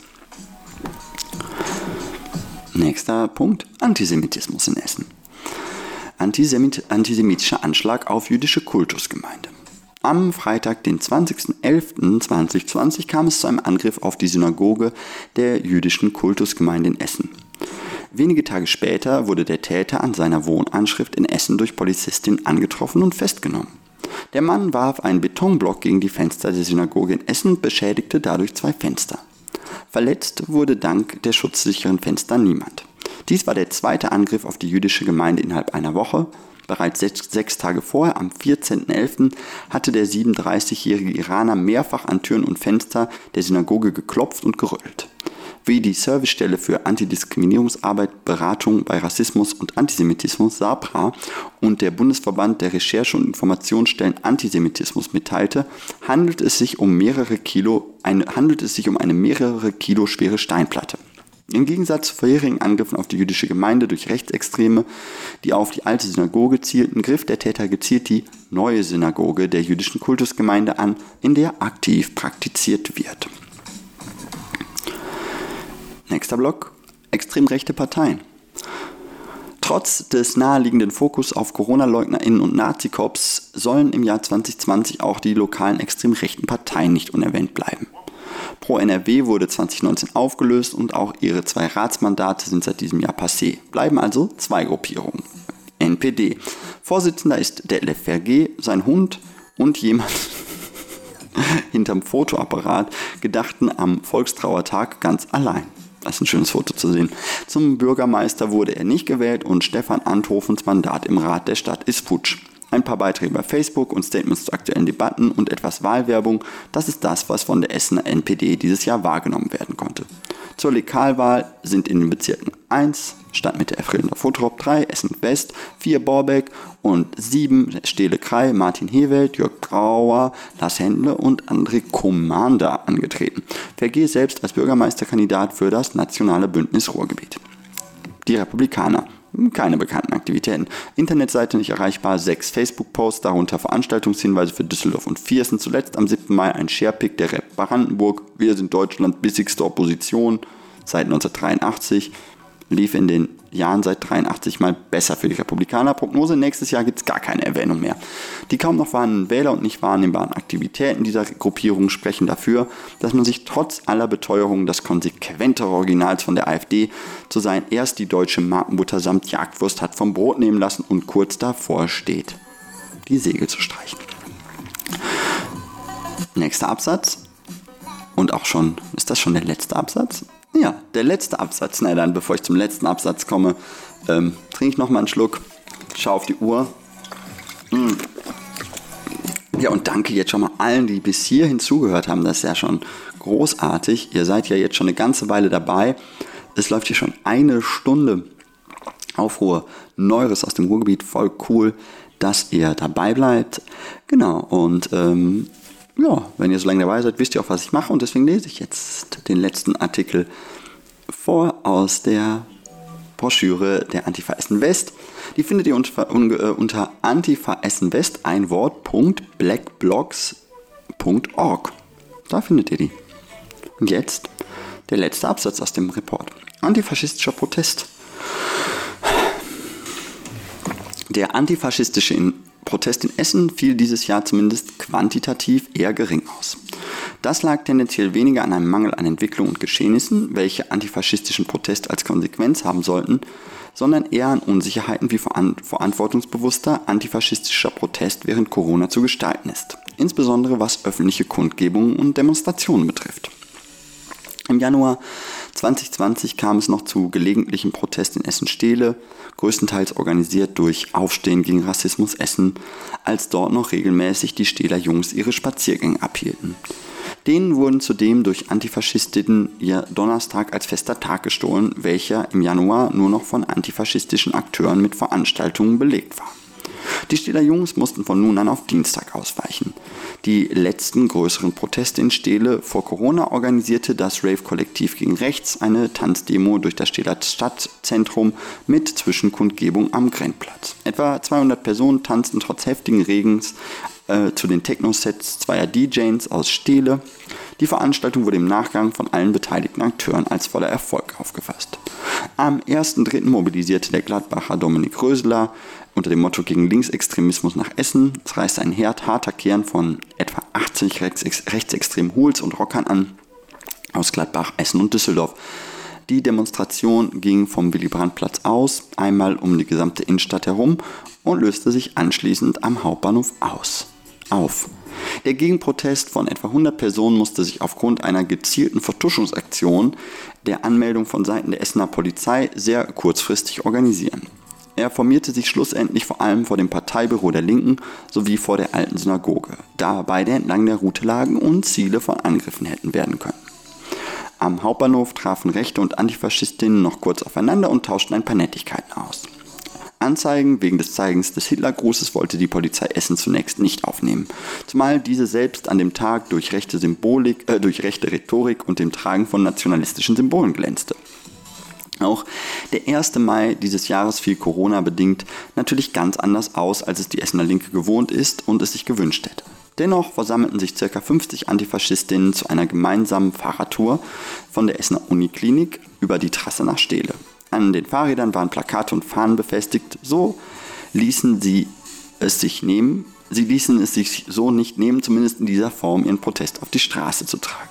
Nächster Punkt: Antisemitismus in Essen. Antisemit antisemitischer Anschlag auf jüdische Kultusgemeinde. Am Freitag, den 20.11.2020, kam es zu einem Angriff auf die Synagoge der jüdischen Kultusgemeinde in Essen. Wenige Tage später wurde der Täter an seiner Wohnanschrift in Essen durch Polizistin angetroffen und festgenommen. Der Mann warf einen Betonblock gegen die Fenster der Synagoge in Essen und beschädigte dadurch zwei Fenster. Verletzt wurde dank der schutzsicheren Fenster niemand. Dies war der zweite Angriff auf die jüdische Gemeinde innerhalb einer Woche. Bereits sechs, sechs Tage vorher, am 14.11., hatte der 37-jährige Iraner mehrfach an Türen und Fenster der Synagoge geklopft und gerüttelt. Wie die Servicestelle für Antidiskriminierungsarbeit, Beratung bei Rassismus und Antisemitismus SAPRA und der Bundesverband der Recherche- und Informationsstellen Antisemitismus mitteilte, handelt es sich um mehrere Kilo, eine, handelt es sich um eine mehrere Kilo schwere Steinplatte. Im Gegensatz zu vorherigen Angriffen auf die jüdische Gemeinde durch Rechtsextreme, die auf die alte Synagoge zielten, griff der Täter gezielt die neue Synagoge der jüdischen Kultusgemeinde an, in der aktiv praktiziert wird. Nächster Block. Extrem rechte Parteien. Trotz des naheliegenden Fokus auf Corona-LeugnerInnen und Nazikops sollen im Jahr 2020 auch die lokalen extrem rechten Parteien nicht unerwähnt bleiben. Pro NRW wurde 2019 aufgelöst und auch ihre zwei Ratsmandate sind seit diesem Jahr passé. Bleiben also zwei Gruppierungen. NPD. Vorsitzender ist der LFRG, sein Hund und jemand hinterm Fotoapparat gedachten am Volkstrauertag ganz allein. Das ist ein schönes Foto zu sehen. Zum Bürgermeister wurde er nicht gewählt und Stefan Anthofens Mandat im Rat der Stadt ist futsch. Ein paar Beiträge bei Facebook und Statements zu aktuellen Debatten und etwas Wahlwerbung, das ist das, was von der Essener NPD dieses Jahr wahrgenommen werden konnte. Zur Lokalwahl sind in den Bezirken 1 Stadtmitte Erfrillender Fotrop 3, Essen West, 4 Borbeck und 7 Stele Krei, Martin Hewelt, Jörg Trauer, Lars Händle und André Commander angetreten. Vergehe selbst als Bürgermeisterkandidat für das nationale Bündnis Ruhrgebiet. Die Republikaner keine bekannten Aktivitäten. Internetseite nicht erreichbar, sechs Facebook-Posts, darunter Veranstaltungshinweise für Düsseldorf und Viersen. Zuletzt am 7. Mai ein Sharepick der Rep Brandenburg. Wir sind Deutschland bissigste Opposition seit 1983 lief in den Jahren seit 83 mal besser für die Republikaner. Prognose, nächstes Jahr gibt es gar keine Erwähnung mehr. Die kaum noch vorhandenen Wähler und nicht wahrnehmbaren Aktivitäten dieser Gruppierung sprechen dafür, dass man sich trotz aller Beteuerungen des konsequenteren Originals von der AfD zu sein erst die deutsche Markenbutter samt Jagdwurst hat vom Brot nehmen lassen und kurz davor steht, die Segel zu streichen. Nächster Absatz. Und auch schon, ist das schon der letzte Absatz? Ja, der letzte Absatz. Na dann, bevor ich zum letzten Absatz komme, ähm, trinke ich nochmal einen Schluck, schaue auf die Uhr. Mm. Ja, und danke jetzt schon mal allen, die bis hierhin zugehört haben. Das ist ja schon großartig. Ihr seid ja jetzt schon eine ganze Weile dabei. Es läuft hier schon eine Stunde. Aufruhr Neues aus dem Ruhrgebiet. Voll cool, dass ihr dabei bleibt. Genau, und ähm, ja, wenn ihr so lange dabei seid, wisst ihr auch, was ich mache und deswegen lese ich jetzt den letzten Artikel vor aus der Broschüre der Antifa Essen West. Die findet ihr unter, äh, unter Antifa Essen West, ein Wort, blackblogs.org. Da findet ihr die. Und jetzt der letzte Absatz aus dem Report. Antifaschistischer Protest. Der antifaschistische Protest in Essen fiel dieses Jahr zumindest quantitativ eher gering aus. Das lag tendenziell weniger an einem Mangel an Entwicklung und Geschehnissen, welche antifaschistischen Protest als Konsequenz haben sollten, sondern eher an Unsicherheiten, wie verantwortungsbewusster antifaschistischer Protest während Corona zu gestalten ist, insbesondere was öffentliche Kundgebungen und Demonstrationen betrifft. Im Januar 2020 kam es noch zu gelegentlichen Protesten in Essen-Stehle, größtenteils organisiert durch Aufstehen gegen Rassismus Essen, als dort noch regelmäßig die Stehler Jungs ihre Spaziergänge abhielten. Denen wurden zudem durch Antifaschisten ihr Donnerstag als fester Tag gestohlen, welcher im Januar nur noch von antifaschistischen Akteuren mit Veranstaltungen belegt war. Die Stiller Jungs mussten von nun an auf Dienstag ausweichen. Die letzten größeren Proteste in Stele vor Corona organisierte das Rave-Kollektiv gegen Rechts eine Tanzdemo durch das Steler Stadtzentrum mit Zwischenkundgebung am Grenzplatz. Etwa 200 Personen tanzten trotz heftigen Regens äh, zu den Techno-Sets zweier DJs aus Stele. Die Veranstaltung wurde im Nachgang von allen beteiligten Akteuren als voller Erfolg aufgefasst. Am 1.3. mobilisierte der Gladbacher Dominik Röseler unter dem Motto gegen Linksextremismus nach Essen. Es reißt ein Herd harter Kern von etwa 80 rechtsextremen Hools und Rockern an aus Gladbach, Essen und Düsseldorf. Die Demonstration ging vom Willy-Brandt-Platz aus, einmal um die gesamte Innenstadt herum und löste sich anschließend am Hauptbahnhof aus. Auf. Der Gegenprotest von etwa 100 Personen musste sich aufgrund einer gezielten Vertuschungsaktion der Anmeldung von Seiten der Essener Polizei sehr kurzfristig organisieren. Er formierte sich schlussendlich vor allem vor dem Parteibüro der Linken sowie vor der alten Synagoge, da beide entlang der Route lagen und Ziele von Angriffen hätten werden können. Am Hauptbahnhof trafen Rechte und Antifaschistinnen noch kurz aufeinander und tauschten ein paar Nettigkeiten aus. Anzeigen wegen des Zeigens des Hitlergrußes wollte die Polizei Essen zunächst nicht aufnehmen, zumal diese selbst an dem Tag durch rechte Symbolik, äh, durch rechte Rhetorik und dem Tragen von nationalistischen Symbolen glänzte. Auch der 1. Mai dieses Jahres fiel Corona bedingt natürlich ganz anders aus, als es die Essener Linke gewohnt ist und es sich gewünscht hätte. Dennoch versammelten sich ca. 50 Antifaschistinnen zu einer gemeinsamen Fahrradtour von der Essener Uniklinik über die Trasse nach Steele. An den Fahrrädern waren Plakate und Fahnen befestigt. So ließen sie es sich nehmen. Sie ließen es sich so nicht nehmen, zumindest in dieser Form ihren Protest auf die Straße zu tragen.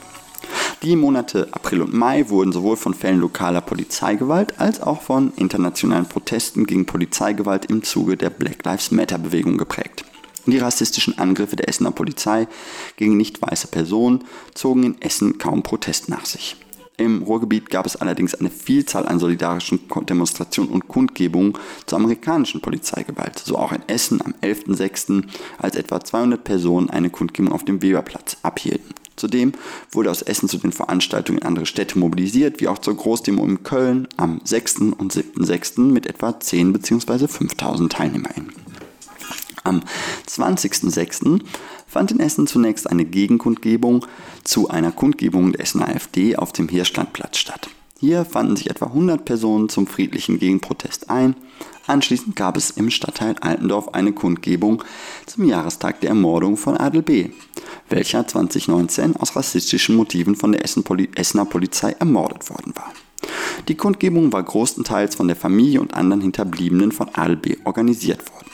Die Monate April und Mai wurden sowohl von Fällen lokaler Polizeigewalt als auch von internationalen Protesten gegen Polizeigewalt im Zuge der Black Lives Matter Bewegung geprägt. Die rassistischen Angriffe der Essener Polizei gegen nicht weiße Personen zogen in Essen kaum Protest nach sich. Im Ruhrgebiet gab es allerdings eine Vielzahl an solidarischen Demonstrationen und Kundgebungen zur amerikanischen Polizeigewalt. So auch in Essen am 11.06., als etwa 200 Personen eine Kundgebung auf dem Weberplatz abhielten. Zudem wurde aus Essen zu den Veranstaltungen in andere Städte mobilisiert, wie auch zur Großdemo in Köln am 6. und 7.06. mit etwa 10 bzw. 5000 TeilnehmerInnen. Am 20.06 fand in Essen zunächst eine Gegenkundgebung zu einer Kundgebung der Essener AfD auf dem Hirschlandplatz statt. Hier fanden sich etwa 100 Personen zum friedlichen Gegenprotest ein. Anschließend gab es im Stadtteil Altendorf eine Kundgebung zum Jahrestag der Ermordung von Adel B., welcher 2019 aus rassistischen Motiven von der Essener Polizei ermordet worden war. Die Kundgebung war größtenteils von der Familie und anderen Hinterbliebenen von Adel B. organisiert worden.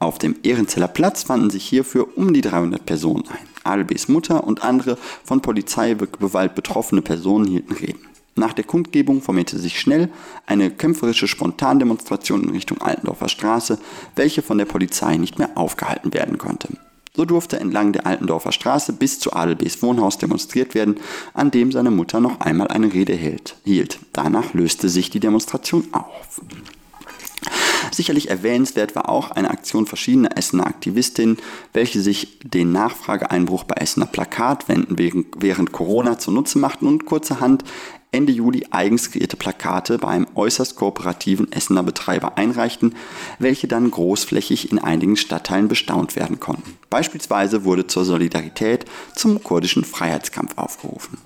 Auf dem Ehrenzeller Platz fanden sich hierfür um die 300 Personen ein. Adelbs Mutter und andere von Polizeigewalt betroffene Personen hielten Reden. Nach der Kundgebung formierte sich schnell eine kämpferische Spontandemonstration in Richtung Altendorfer Straße, welche von der Polizei nicht mehr aufgehalten werden konnte. So durfte entlang der Altendorfer Straße bis zu Adelbs Wohnhaus demonstriert werden, an dem seine Mutter noch einmal eine Rede hielt. Danach löste sich die Demonstration auf. Sicherlich erwähnenswert war auch eine Aktion verschiedener Essener Aktivistinnen, welche sich den Nachfrageeinbruch bei Essener Plakatwänden während Corona zunutze machten und kurzerhand Ende Juli eigens kreierte Plakate bei einem äußerst kooperativen Essener Betreiber einreichten, welche dann großflächig in einigen Stadtteilen bestaunt werden konnten. Beispielsweise wurde zur Solidarität zum kurdischen Freiheitskampf aufgerufen.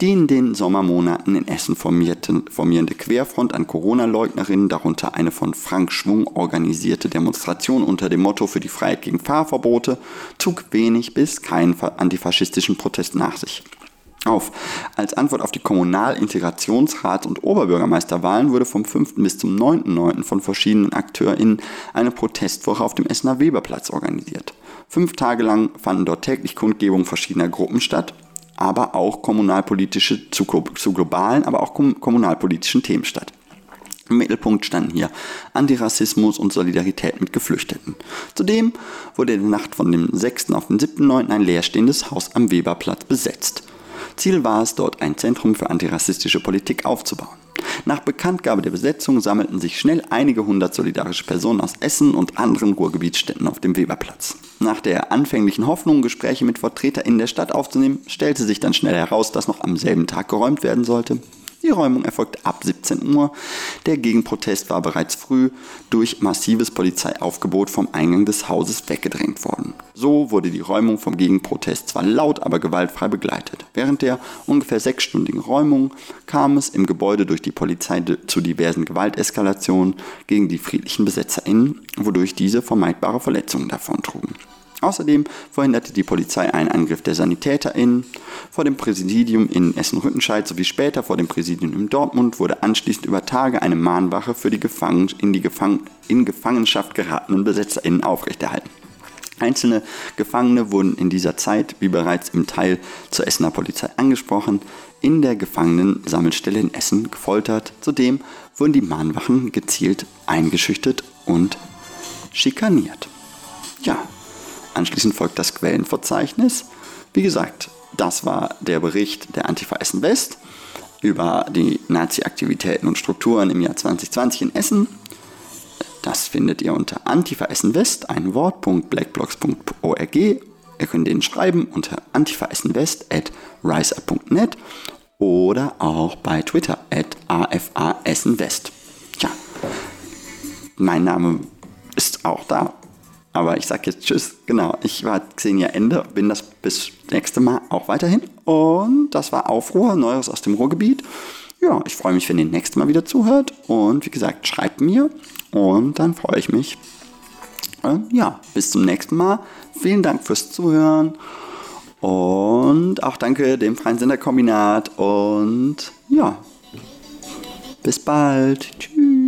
Die in den Sommermonaten in Essen formierende Querfront an Corona-Leugnerinnen, darunter eine von Frank Schwung organisierte Demonstration unter dem Motto für die Freiheit gegen Fahrverbote, zog wenig bis keinen antifaschistischen Protest nach sich auf. Als Antwort auf die Kommunal-, und Oberbürgermeisterwahlen wurde vom 5. bis zum 9.9. von verschiedenen AkteurInnen eine Protestwoche auf dem Essener Weberplatz organisiert. Fünf Tage lang fanden dort täglich Kundgebungen verschiedener Gruppen statt, aber auch kommunalpolitische zu, zu globalen, aber auch kommunalpolitischen Themen statt. Im Mittelpunkt standen hier Antirassismus und Solidarität mit Geflüchteten. Zudem wurde in der Nacht von dem 6. auf den 7.9. ein leerstehendes Haus am Weberplatz besetzt. Ziel war es, dort ein Zentrum für antirassistische Politik aufzubauen. Nach Bekanntgabe der Besetzung sammelten sich schnell einige hundert solidarische Personen aus Essen und anderen Ruhrgebietsstädten auf dem Weberplatz. Nach der anfänglichen Hoffnung, Gespräche mit VertreterInnen der Stadt aufzunehmen, stellte sich dann schnell heraus, dass noch am selben Tag geräumt werden sollte. Die Räumung erfolgte ab 17 Uhr. Der Gegenprotest war bereits früh durch massives Polizeiaufgebot vom Eingang des Hauses weggedrängt worden. So wurde die Räumung vom Gegenprotest zwar laut, aber gewaltfrei begleitet. Während der ungefähr sechsstündigen Räumung kam es im Gebäude durch die Polizei zu diversen Gewalteskalationen gegen die friedlichen BesetzerInnen, wodurch diese vermeidbare Verletzungen davontrugen. Außerdem verhinderte die Polizei einen Angriff der SanitäterInnen. Vor dem Präsidium in Essen-Rüttenscheid sowie später vor dem Präsidium in Dortmund wurde anschließend über Tage eine Mahnwache für die, Gefangen in, die Gefang in Gefangenschaft geratenen BesetzerInnen aufrechterhalten. Einzelne Gefangene wurden in dieser Zeit, wie bereits im Teil zur Essener Polizei angesprochen, in der Gefangenen-Sammelstelle in Essen gefoltert. Zudem wurden die Mahnwachen gezielt eingeschüchtert und schikaniert. Ja, anschließend folgt das Quellenverzeichnis. Wie gesagt, das war der Bericht der Antifa Essen West über die Nazi-Aktivitäten und Strukturen im Jahr 2020 in Essen. Das findet ihr unter Antifa Essen West, ein Wort.blackblocks.org. Ihr könnt den schreiben unter antifaessenwest oder auch bei Twitter at afassenwest. Ja, mein Name ist auch da. Aber ich sage jetzt Tschüss. Genau, ich war Xenia Ende, bin das bis nächste Mal auch weiterhin. Und das war Aufruhr, Neues aus dem Ruhrgebiet. Ja, ich freue mich, wenn ihr nächstes Mal wieder zuhört. Und wie gesagt, schreibt mir und dann freue ich mich. Äh, ja, bis zum nächsten Mal. Vielen Dank fürs Zuhören. Und auch danke dem Freien Senderkombinat. Und ja, bis bald. Tschüss.